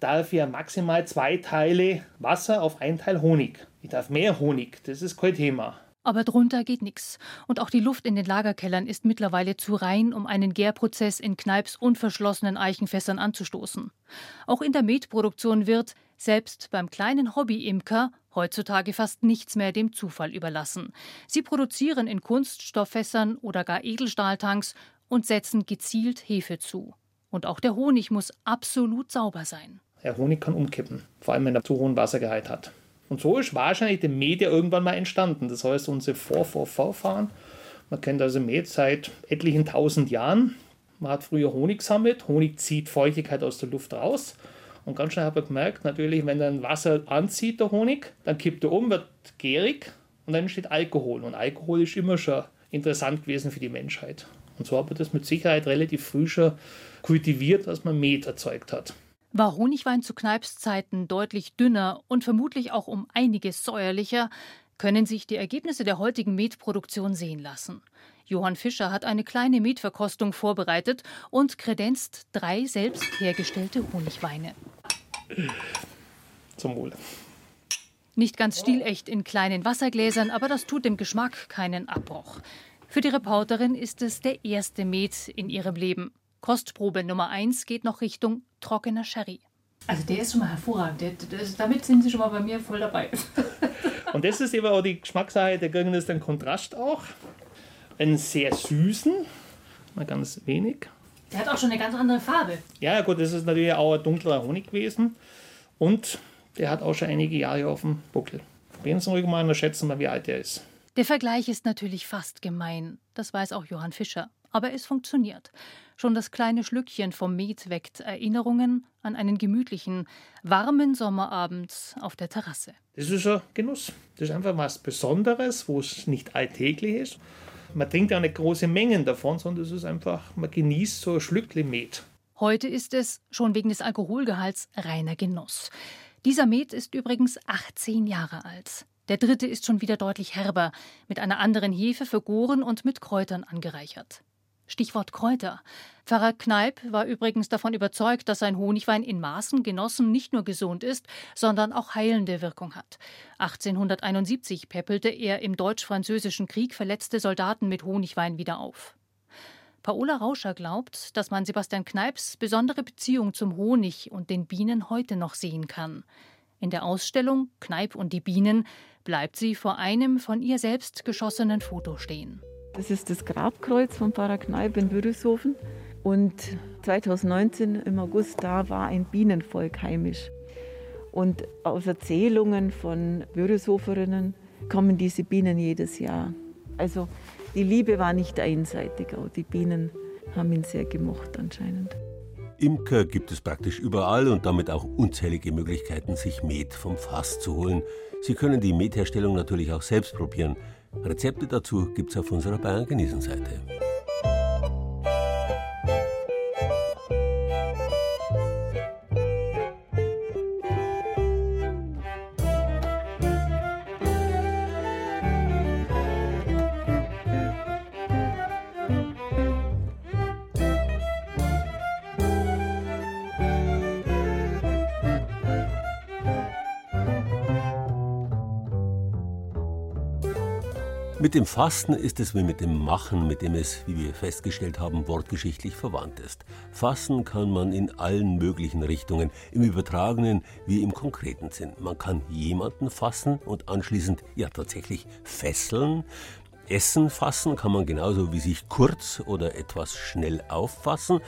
darf ja maximal zwei Teile Wasser auf ein Teil Honig. Ich darf mehr Honig, das ist kein Thema. Aber drunter geht nichts. Und auch die Luft in den Lagerkellern ist mittlerweile zu rein, um einen Gärprozess in Kneips unverschlossenen Eichenfässern anzustoßen. Auch in der Metproduktion wird, selbst beim kleinen Hobbyimker, heutzutage fast nichts mehr dem Zufall überlassen. Sie produzieren in Kunststofffässern oder gar Edelstahltanks und setzen gezielt Hefe zu. Und auch der Honig muss absolut sauber sein. Der Honig kann umkippen, vor allem wenn er zu hohen Wassergehalt hat. Und so ist wahrscheinlich der Met ja irgendwann mal entstanden. Das heißt, unsere Vor-Vor-Vorfahren, man kennt also Met seit etlichen tausend Jahren. Man hat früher Honig gesammelt. Honig zieht Feuchtigkeit aus der Luft raus. Und ganz schnell hat man gemerkt, natürlich, wenn dann Wasser anzieht, der Honig, dann kippt er um, wird gärig und dann entsteht Alkohol. Und Alkohol ist immer schon interessant gewesen für die Menschheit. Und so hat man das mit Sicherheit relativ früh schon kultiviert, dass man Met erzeugt hat. War Honigwein zu Kneips Zeiten deutlich dünner und vermutlich auch um einiges säuerlicher, können sich die Ergebnisse der heutigen Metproduktion sehen lassen. Johann Fischer hat eine kleine Metverkostung vorbereitet und kredenzt drei selbst hergestellte Honigweine. Zum Wohl. Nicht ganz stilecht in kleinen Wassergläsern, aber das tut dem Geschmack keinen Abbruch. Für die Reporterin ist es der erste Met in ihrem Leben. Kostprobe Nummer eins geht noch Richtung trockener Sherry. Also der ist schon mal hervorragend. Der, der, damit sind Sie schon mal bei mir voll dabei. Und das ist eben auch die Geschmackssache, der Gürgen ist ein Kontrast auch. Einen sehr süßen, mal ganz wenig. Der hat auch schon eine ganz andere Farbe. Ja, gut, das ist natürlich auch ein dunkler Honig gewesen. Und der hat auch schon einige Jahre auf dem Buckel. Probieren Sie ruhig mal und schätzen mal, wie alt der ist. Der Vergleich ist natürlich fast gemein. Das weiß auch Johann Fischer. Aber es funktioniert. Schon das kleine Schlückchen vom Met weckt Erinnerungen an einen gemütlichen, warmen Sommerabend auf der Terrasse. Das ist ein Genuss. Das ist einfach was Besonderes, wo es nicht alltäglich ist. Man trinkt ja nicht große Mengen davon, sondern es ist einfach, man genießt so ein Schlückchen Met. Heute ist es, schon wegen des Alkoholgehalts, reiner Genuss. Dieser Met ist übrigens 18 Jahre alt. Der dritte ist schon wieder deutlich herber, mit einer anderen Hefe vergoren und mit Kräutern angereichert. Stichwort Kräuter. Pfarrer Kneip war übrigens davon überzeugt, dass sein Honigwein in Maßen genossen nicht nur gesund ist, sondern auch heilende Wirkung hat. 1871 peppelte er im Deutsch-Französischen Krieg verletzte Soldaten mit Honigwein wieder auf. Paola Rauscher glaubt, dass man Sebastian Kneips besondere Beziehung zum Honig und den Bienen heute noch sehen kann. In der Ausstellung Kneip und die Bienen bleibt sie vor einem von ihr selbst geschossenen Foto stehen. Das ist das Grabkreuz von Pfarrer Kneip in Würreshofen. Und 2019 im August, da war ein Bienenvolk heimisch. Und aus Erzählungen von Würreshoferinnen kommen diese Bienen jedes Jahr. Also die Liebe war nicht einseitig, auch die Bienen haben ihn sehr gemocht anscheinend. Imker gibt es praktisch überall und damit auch unzählige Möglichkeiten, sich Met vom Fass zu holen. Sie können die Metherstellung natürlich auch selbst probieren. Rezepte dazu gibt es auf unserer Bayern Mit dem Fasten ist es wie mit dem Machen, mit dem es, wie wir festgestellt haben, wortgeschichtlich verwandt ist. Fasten kann man in allen möglichen Richtungen, im übertragenen wie im konkreten Sinn. Man kann jemanden fassen und anschließend ja tatsächlich fesseln. Essen fassen kann man genauso wie sich kurz oder etwas schnell auffassen.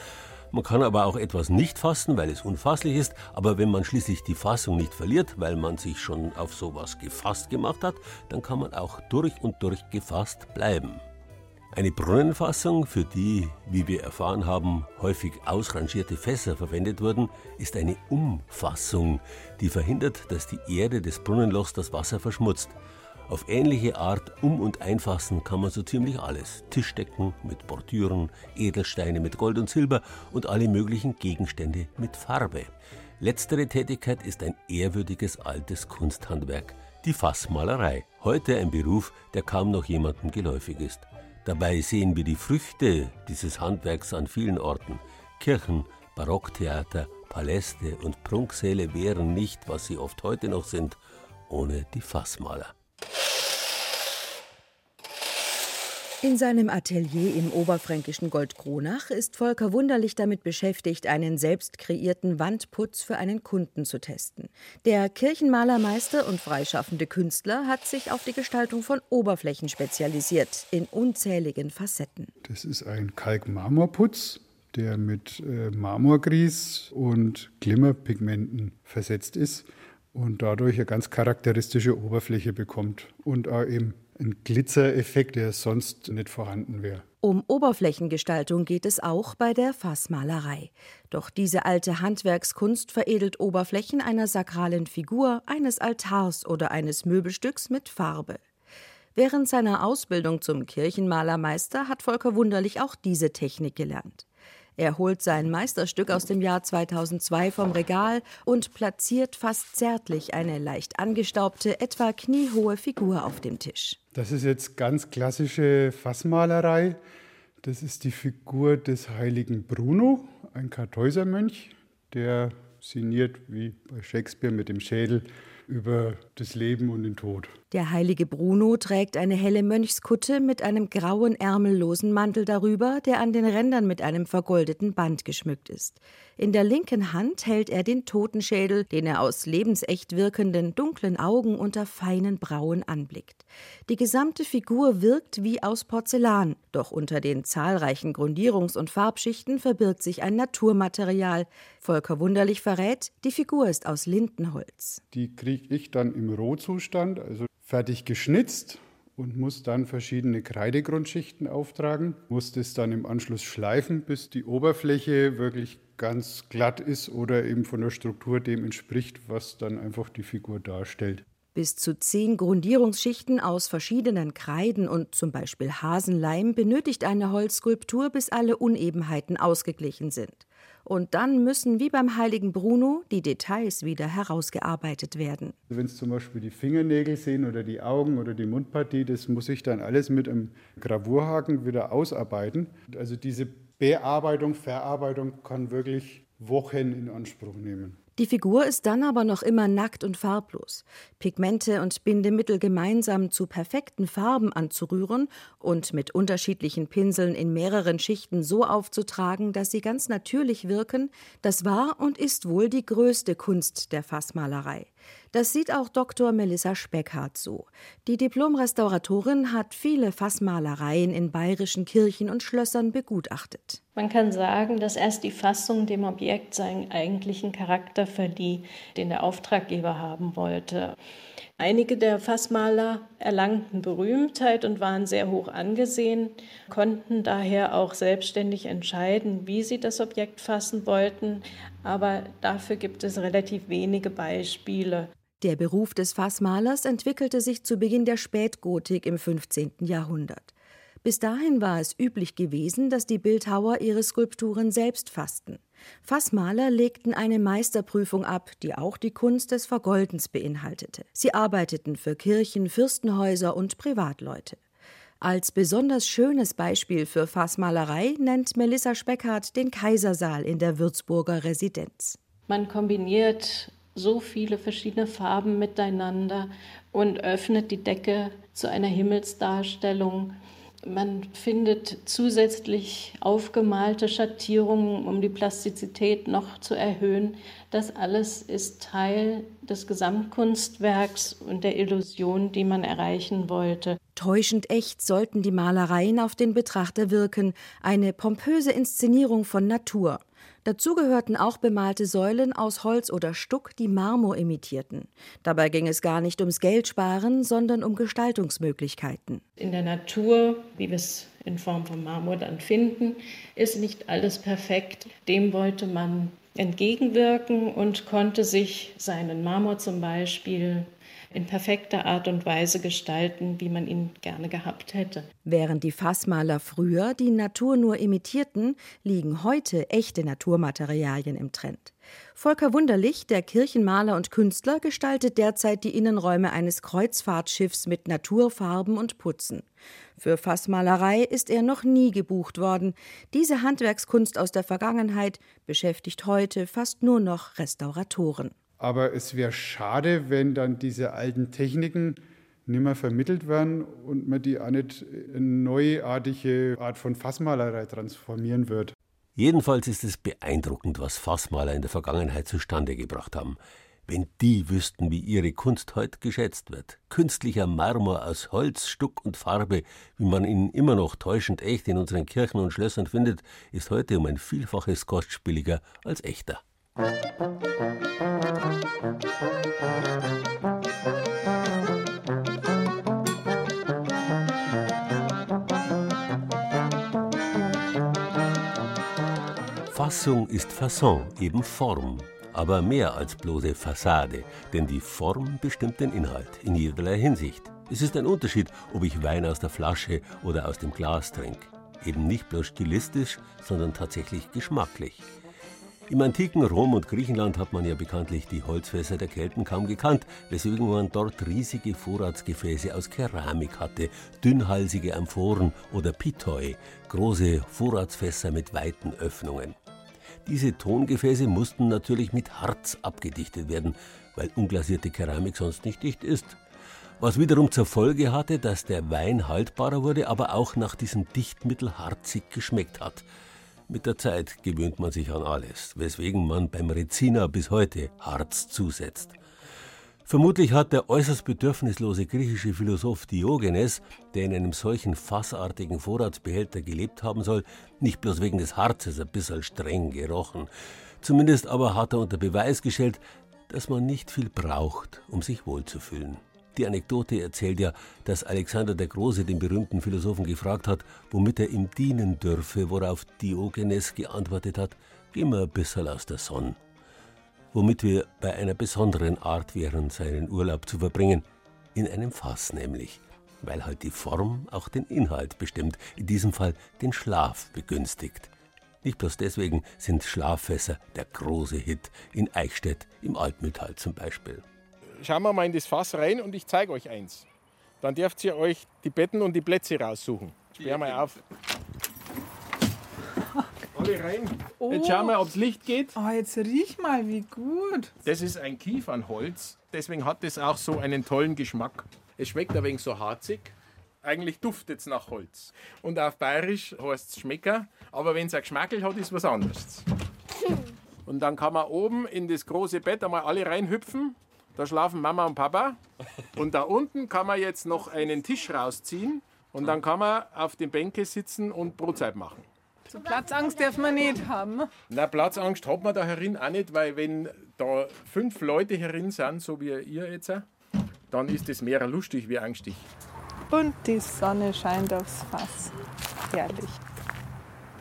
Man kann aber auch etwas nicht fassen, weil es unfasslich ist, aber wenn man schließlich die Fassung nicht verliert, weil man sich schon auf sowas gefasst gemacht hat, dann kann man auch durch und durch gefasst bleiben. Eine Brunnenfassung, für die, wie wir erfahren haben, häufig ausrangierte Fässer verwendet wurden, ist eine Umfassung, die verhindert, dass die Erde des Brunnenlochs das Wasser verschmutzt. Auf ähnliche Art um- und einfassen kann man so ziemlich alles. Tischdecken mit Bordüren, Edelsteine mit Gold und Silber und alle möglichen Gegenstände mit Farbe. Letztere Tätigkeit ist ein ehrwürdiges altes Kunsthandwerk, die Fassmalerei. Heute ein Beruf, der kaum noch jemandem geläufig ist. Dabei sehen wir die Früchte dieses Handwerks an vielen Orten. Kirchen, Barocktheater, Paläste und Prunksäle wären nicht, was sie oft heute noch sind, ohne die Fassmaler. In seinem Atelier im oberfränkischen Goldkronach ist Volker Wunderlich damit beschäftigt, einen selbst kreierten Wandputz für einen Kunden zu testen. Der Kirchenmalermeister und freischaffende Künstler hat sich auf die Gestaltung von Oberflächen spezialisiert, in unzähligen Facetten. Das ist ein Kalkmarmorputz, der mit äh, Marmorgries und Glimmerpigmenten versetzt ist und dadurch eine ganz charakteristische Oberfläche bekommt und auch eben ein Glitzereffekt, der sonst nicht vorhanden wäre. Um Oberflächengestaltung geht es auch bei der Fassmalerei. Doch diese alte Handwerkskunst veredelt Oberflächen einer sakralen Figur, eines Altars oder eines Möbelstücks mit Farbe. Während seiner Ausbildung zum Kirchenmalermeister hat Volker Wunderlich auch diese Technik gelernt. Er holt sein Meisterstück aus dem Jahr 2002 vom Regal und platziert fast zärtlich eine leicht angestaubte, etwa kniehohe Figur auf dem Tisch. Das ist jetzt ganz klassische Fassmalerei. Das ist die Figur des heiligen Bruno, ein Kartäusermönch, der signiert wie bei Shakespeare mit dem Schädel über das Leben und den Tod. Der heilige Bruno trägt eine helle Mönchskutte mit einem grauen ärmellosen Mantel darüber, der an den Rändern mit einem vergoldeten Band geschmückt ist. In der linken Hand hält er den Totenschädel, den er aus lebensecht wirkenden dunklen Augen unter feinen Brauen anblickt. Die gesamte Figur wirkt wie aus Porzellan, doch unter den zahlreichen Grundierungs- und Farbschichten verbirgt sich ein Naturmaterial. Volker Wunderlich verrät, die Figur ist aus Lindenholz. Die kriege ich dann im Rohzustand, also fertig geschnitzt und muss dann verschiedene Kreidegrundschichten auftragen, muss das dann im Anschluss schleifen, bis die Oberfläche wirklich ganz glatt ist oder eben von der Struktur dem entspricht, was dann einfach die Figur darstellt. Bis zu zehn Grundierungsschichten aus verschiedenen Kreiden und zum Beispiel Hasenleim benötigt eine Holzskulptur, bis alle Unebenheiten ausgeglichen sind. Und dann müssen, wie beim heiligen Bruno, die Details wieder herausgearbeitet werden. Wenn es zum Beispiel die Fingernägel sehen oder die Augen oder die Mundpartie, das muss ich dann alles mit einem Gravurhaken wieder ausarbeiten. Also diese Bearbeitung, Verarbeitung kann wirklich Wochen in Anspruch nehmen. Die Figur ist dann aber noch immer nackt und farblos. Pigmente und Bindemittel gemeinsam zu perfekten Farben anzurühren und mit unterschiedlichen Pinseln in mehreren Schichten so aufzutragen, dass sie ganz natürlich wirken, das war und ist wohl die größte Kunst der Fassmalerei. Das sieht auch Dr. Melissa Speckhardt so. Die Diplomrestauratorin hat viele Fassmalereien in bayerischen Kirchen und Schlössern begutachtet. Man kann sagen, dass erst die Fassung dem Objekt seinen eigentlichen Charakter verlieh, den der Auftraggeber haben wollte. Einige der Fassmaler erlangten Berühmtheit und waren sehr hoch angesehen, konnten daher auch selbstständig entscheiden, wie sie das Objekt fassen wollten, aber dafür gibt es relativ wenige Beispiele. Der Beruf des Fassmalers entwickelte sich zu Beginn der Spätgotik im 15. Jahrhundert. Bis dahin war es üblich gewesen, dass die Bildhauer ihre Skulpturen selbst fassten. Fassmaler legten eine Meisterprüfung ab, die auch die Kunst des Vergoldens beinhaltete. Sie arbeiteten für Kirchen, Fürstenhäuser und Privatleute. Als besonders schönes Beispiel für Fassmalerei nennt Melissa Speckhardt den Kaisersaal in der Würzburger Residenz. Man kombiniert so viele verschiedene Farben miteinander und öffnet die Decke zu einer Himmelsdarstellung. Man findet zusätzlich aufgemalte Schattierungen, um die Plastizität noch zu erhöhen. Das alles ist Teil des Gesamtkunstwerks und der Illusion, die man erreichen wollte. Täuschend echt sollten die Malereien auf den Betrachter wirken, eine pompöse Inszenierung von Natur. Dazu gehörten auch bemalte Säulen aus Holz oder Stuck, die Marmor imitierten. Dabei ging es gar nicht ums Geldsparen, sondern um Gestaltungsmöglichkeiten. In der Natur, wie wir es in Form von Marmor dann finden, ist nicht alles perfekt. Dem wollte man entgegenwirken und konnte sich seinen Marmor zum Beispiel in perfekter Art und Weise gestalten, wie man ihn gerne gehabt hätte. Während die Fassmaler früher die Natur nur imitierten, liegen heute echte Naturmaterialien im Trend. Volker Wunderlich, der Kirchenmaler und Künstler, gestaltet derzeit die Innenräume eines Kreuzfahrtschiffs mit Naturfarben und Putzen. Für Fassmalerei ist er noch nie gebucht worden. Diese Handwerkskunst aus der Vergangenheit beschäftigt heute fast nur noch Restauratoren. Aber es wäre schade, wenn dann diese alten Techniken nicht mehr vermittelt werden und man die auch nicht in eine neuartige Art von Fassmalerei transformieren wird. Jedenfalls ist es beeindruckend, was Fassmaler in der Vergangenheit zustande gebracht haben. Wenn die wüssten, wie ihre Kunst heute geschätzt wird. Künstlicher Marmor aus Holz, Stuck und Farbe, wie man ihn immer noch täuschend echt in unseren Kirchen und Schlössern findet, ist heute um ein Vielfaches kostspieliger als echter. Fassung ist Fasson, eben Form, aber mehr als bloße Fassade, denn die Form bestimmt den Inhalt in jederlei Hinsicht. Es ist ein Unterschied, ob ich Wein aus der Flasche oder aus dem Glas trinke. Eben nicht bloß stilistisch, sondern tatsächlich geschmacklich. Im antiken Rom und Griechenland hat man ja bekanntlich die Holzfässer der Kelten kaum gekannt, weswegen man dort riesige Vorratsgefäße aus Keramik hatte, dünnhalsige Amphoren oder Pitoi, große Vorratsfässer mit weiten Öffnungen. Diese Tongefäße mussten natürlich mit Harz abgedichtet werden, weil unglasierte Keramik sonst nicht dicht ist. Was wiederum zur Folge hatte, dass der Wein haltbarer wurde, aber auch nach diesem Dichtmittel harzig geschmeckt hat. Mit der Zeit gewöhnt man sich an alles, weswegen man beim Rezina bis heute Harz zusetzt. Vermutlich hat der äußerst bedürfnislose griechische Philosoph Diogenes, der in einem solchen fassartigen Vorratsbehälter gelebt haben soll, nicht bloß wegen des Harzes ein bisschen streng gerochen. Zumindest aber hat er unter Beweis gestellt, dass man nicht viel braucht, um sich wohlzufühlen. Die Anekdote erzählt ja, dass Alexander der Große den berühmten Philosophen gefragt hat, womit er ihm dienen dürfe, worauf Diogenes geantwortet hat, mal ein bisschen aus der Sonne womit wir bei einer besonderen Art wären, seinen Urlaub zu verbringen. In einem Fass nämlich, weil halt die Form auch den Inhalt bestimmt, in diesem Fall den Schlaf begünstigt. Nicht bloß deswegen sind Schlaffässer der große Hit in Eichstätt im Altmetall zum Beispiel. Schauen wir mal in das Fass rein und ich zeige euch eins. Dann dürft ihr euch die Betten und die Plätze raussuchen. Sperr mal auf. Alle rein. Oh. Jetzt schauen wir, ob das Licht geht. Oh, jetzt riech mal, wie gut. Das ist ein Kiefernholz. Deswegen hat es auch so einen tollen Geschmack. Es schmeckt ein wenig so harzig. Eigentlich duftet es nach Holz. Und auf Bayerisch heißt es Schmecker. Aber wenn es ein Geschmackel hat, ist was anderes. Und dann kann man oben in das große Bett einmal alle reinhüpfen. Da schlafen Mama und Papa. Und da unten kann man jetzt noch einen Tisch rausziehen. Und dann kann man auf den Bänke sitzen und Brotzeit machen. So Platzangst darf man nicht haben. Na, Platzangst hat man da herin auch nicht, weil wenn da fünf Leute herin sind, so wie ihr jetzt, dann ist es mehr lustig wie angstig. Und die Sonne scheint aufs Fass. Herrlich.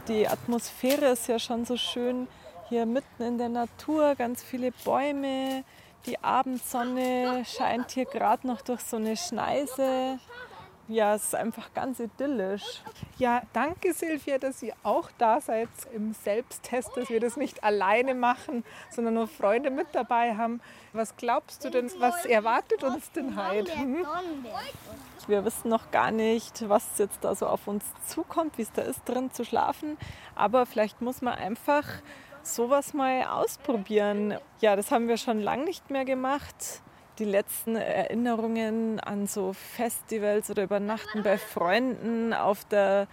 Die Atmosphäre ist ja schon so schön hier mitten in der Natur, ganz viele Bäume. Die Abendsonne scheint hier gerade noch durch so eine Schneise. Ja, es ist einfach ganz idyllisch. Ja, danke Silvia, dass ihr auch da seid im Selbsttest, dass wir das nicht alleine machen, sondern nur Freunde mit dabei haben. Was glaubst du denn, was erwartet uns denn heute? Hm? Wir wissen noch gar nicht, was jetzt da so auf uns zukommt, wie es da ist, drin zu schlafen. Aber vielleicht muss man einfach sowas mal ausprobieren. Ja, das haben wir schon lange nicht mehr gemacht die letzten Erinnerungen an so Festivals oder Übernachten bei Freunden auf der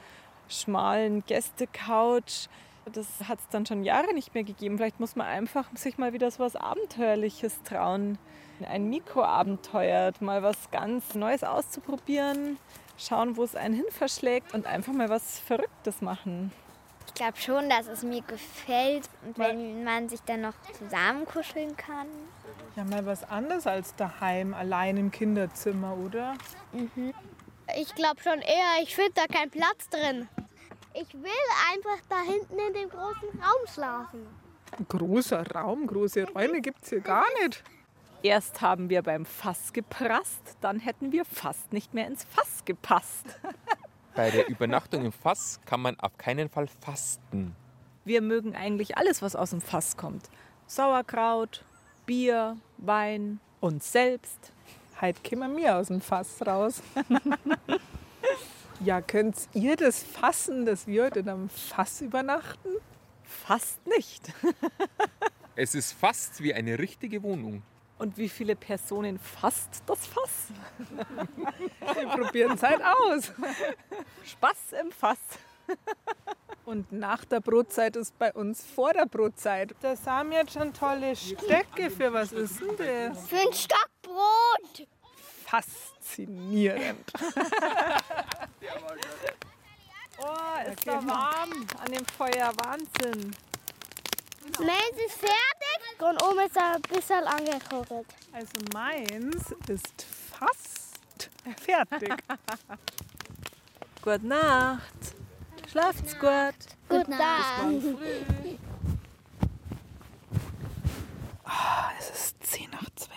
schmalen Gästecouch. Das hat es dann schon Jahre nicht mehr gegeben. Vielleicht muss man einfach sich mal wieder so was Abenteuerliches trauen. Ein Mikroabenteuer, mal was ganz Neues auszuprobieren, schauen, wo es einen hin verschlägt und einfach mal was Verrücktes machen. Ich glaube schon, dass es mir gefällt und wenn man sich dann noch zusammenkuscheln kann. Ja, mal was anderes als daheim, allein im Kinderzimmer, oder? Mhm. Ich glaube schon eher, ich finde da keinen Platz drin. Ich will einfach da hinten in dem großen Raum schlafen. großer Raum, große Räume gibt es hier gar nicht. Erst haben wir beim Fass geprasst, dann hätten wir fast nicht mehr ins Fass gepasst. Bei der Übernachtung im Fass kann man auf keinen Fall fasten. Wir mögen eigentlich alles, was aus dem Fass kommt. Sauerkraut, Bier, Wein, uns selbst. Heute kommen wir aus dem Fass raus. ja, könnt ihr das fassen, dass wir heute in einem Fass übernachten? Fast nicht. es ist fast wie eine richtige Wohnung. Und wie viele Personen fasst das Fass? wir probieren es halt aus. Spaß im Fass. Und nach der Brotzeit ist bei uns vor der Brotzeit. Da haben jetzt schon tolle Stöcke. Für was ist denn das? Für ein Stock Brot. Faszinierend. oh, ist da warm an dem Feuer. Wahnsinn. Meins ist fertig und oben ist ein bisschen angekocht. Also meins ist fast fertig. Gute Nacht. Schlaft's gut. Gute Nacht. Oh, es ist 10 nach 12.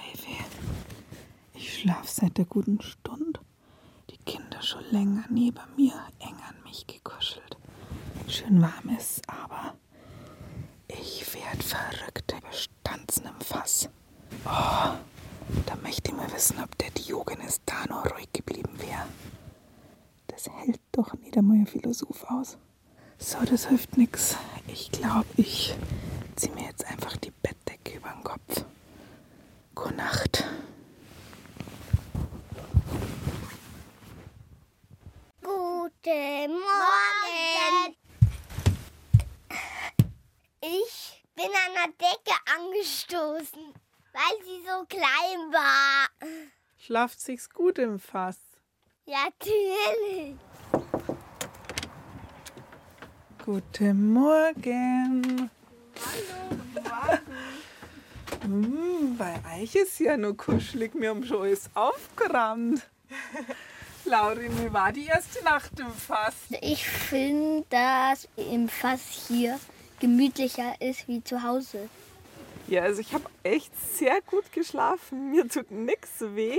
Ich schlafe seit der guten Stunde. Die Kinder schon länger neben mir, eng an mich gekuschelt. Schön warm ist, aber ich werd verrückt über Stanzen im Fass. Oh, da möchte ich mal wissen, ob der Diogenes da noch ruhig geblieben wäre. Das hält doch nicht einmal ein Philosoph aus. So, das hilft nichts. Ich glaube, ich ziehe mir jetzt einfach die Bettdecke über den Kopf. Gute Nacht. Guten Morgen. Ich bin an der Decke angestoßen, weil sie so klein war. Schlaft sich's gut im Fass. Ja, natürlich. Guten Morgen. Hm, bei euch ist ja nur kuschelig, wir haben schon alles aufgeräumt. Laurin, wie war die erste Nacht im Fass? Ich finde, dass im Fass hier gemütlicher ist wie zu Hause. Ja, also ich habe echt sehr gut geschlafen. Mir tut nichts weh.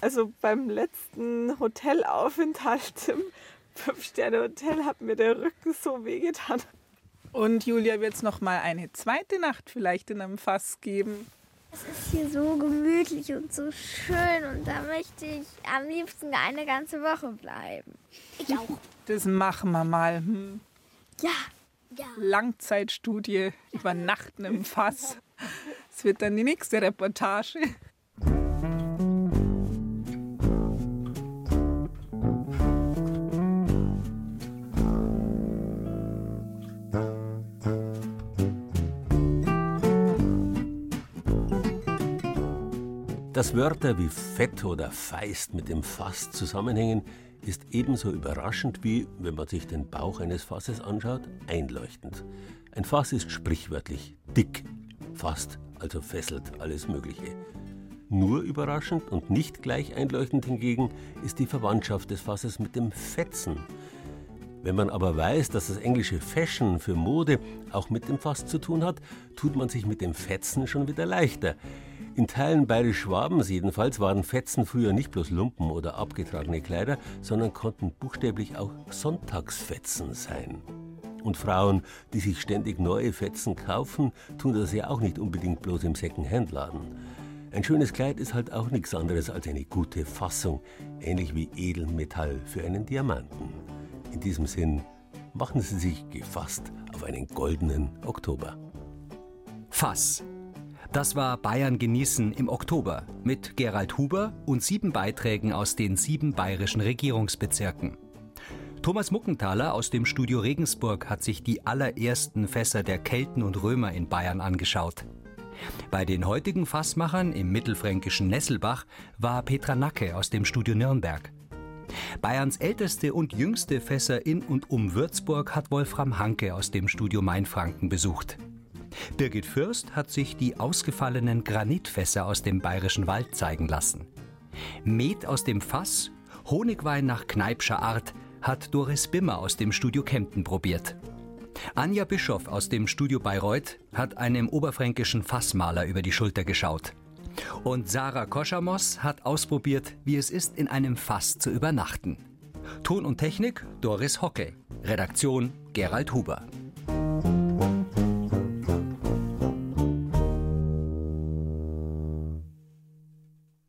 Also beim letzten Hotelaufenthalt im Fünf-Sterne-Hotel hat mir der Rücken so wehgetan. Und Julia wird es noch mal eine zweite Nacht vielleicht in einem Fass geben. Es ist hier so gemütlich und so schön und da möchte ich am liebsten eine ganze Woche bleiben. Ich auch. Das machen wir mal. Hm. Ja. Langzeitstudie übernachten im Fass. Das wird dann die nächste Reportage. Dass Wörter wie fett oder feist mit dem Fass zusammenhängen, ist ebenso überraschend wie, wenn man sich den Bauch eines Fasses anschaut, einleuchtend. Ein Fass ist sprichwörtlich dick, fast, also fesselt alles Mögliche. Nur überraschend und nicht gleich einleuchtend hingegen ist die Verwandtschaft des Fasses mit dem Fetzen. Wenn man aber weiß, dass das englische Fashion für Mode auch mit dem Fass zu tun hat, tut man sich mit dem Fetzen schon wieder leichter. In Teilen bayerisch-Schwabens jedenfalls waren Fetzen früher nicht bloß Lumpen oder abgetragene Kleider, sondern konnten buchstäblich auch Sonntagsfetzen sein. Und Frauen, die sich ständig neue Fetzen kaufen, tun das ja auch nicht unbedingt bloß im Second-Hand-Laden. Ein schönes Kleid ist halt auch nichts anderes als eine gute Fassung, ähnlich wie Edelmetall für einen Diamanten. In diesem Sinn, machen Sie sich gefasst auf einen goldenen Oktober. Fass das war Bayern genießen im Oktober mit Gerald Huber und sieben Beiträgen aus den sieben bayerischen Regierungsbezirken. Thomas Muckenthaler aus dem Studio Regensburg hat sich die allerersten Fässer der Kelten und Römer in Bayern angeschaut. Bei den heutigen Fassmachern im mittelfränkischen Nesselbach war Petra Nacke aus dem Studio Nürnberg. Bayerns älteste und jüngste Fässer in und um Würzburg hat Wolfram Hanke aus dem Studio Mainfranken besucht. Birgit Fürst hat sich die ausgefallenen Granitfässer aus dem bayerischen Wald zeigen lassen. Met aus dem Fass, Honigwein nach Kneipscher Art hat Doris Bimmer aus dem Studio Kempten probiert. Anja Bischoff aus dem Studio Bayreuth hat einem oberfränkischen Fassmaler über die Schulter geschaut. Und Sarah Koschamos hat ausprobiert, wie es ist, in einem Fass zu übernachten. Ton und Technik Doris Hocke. Redaktion Gerald Huber.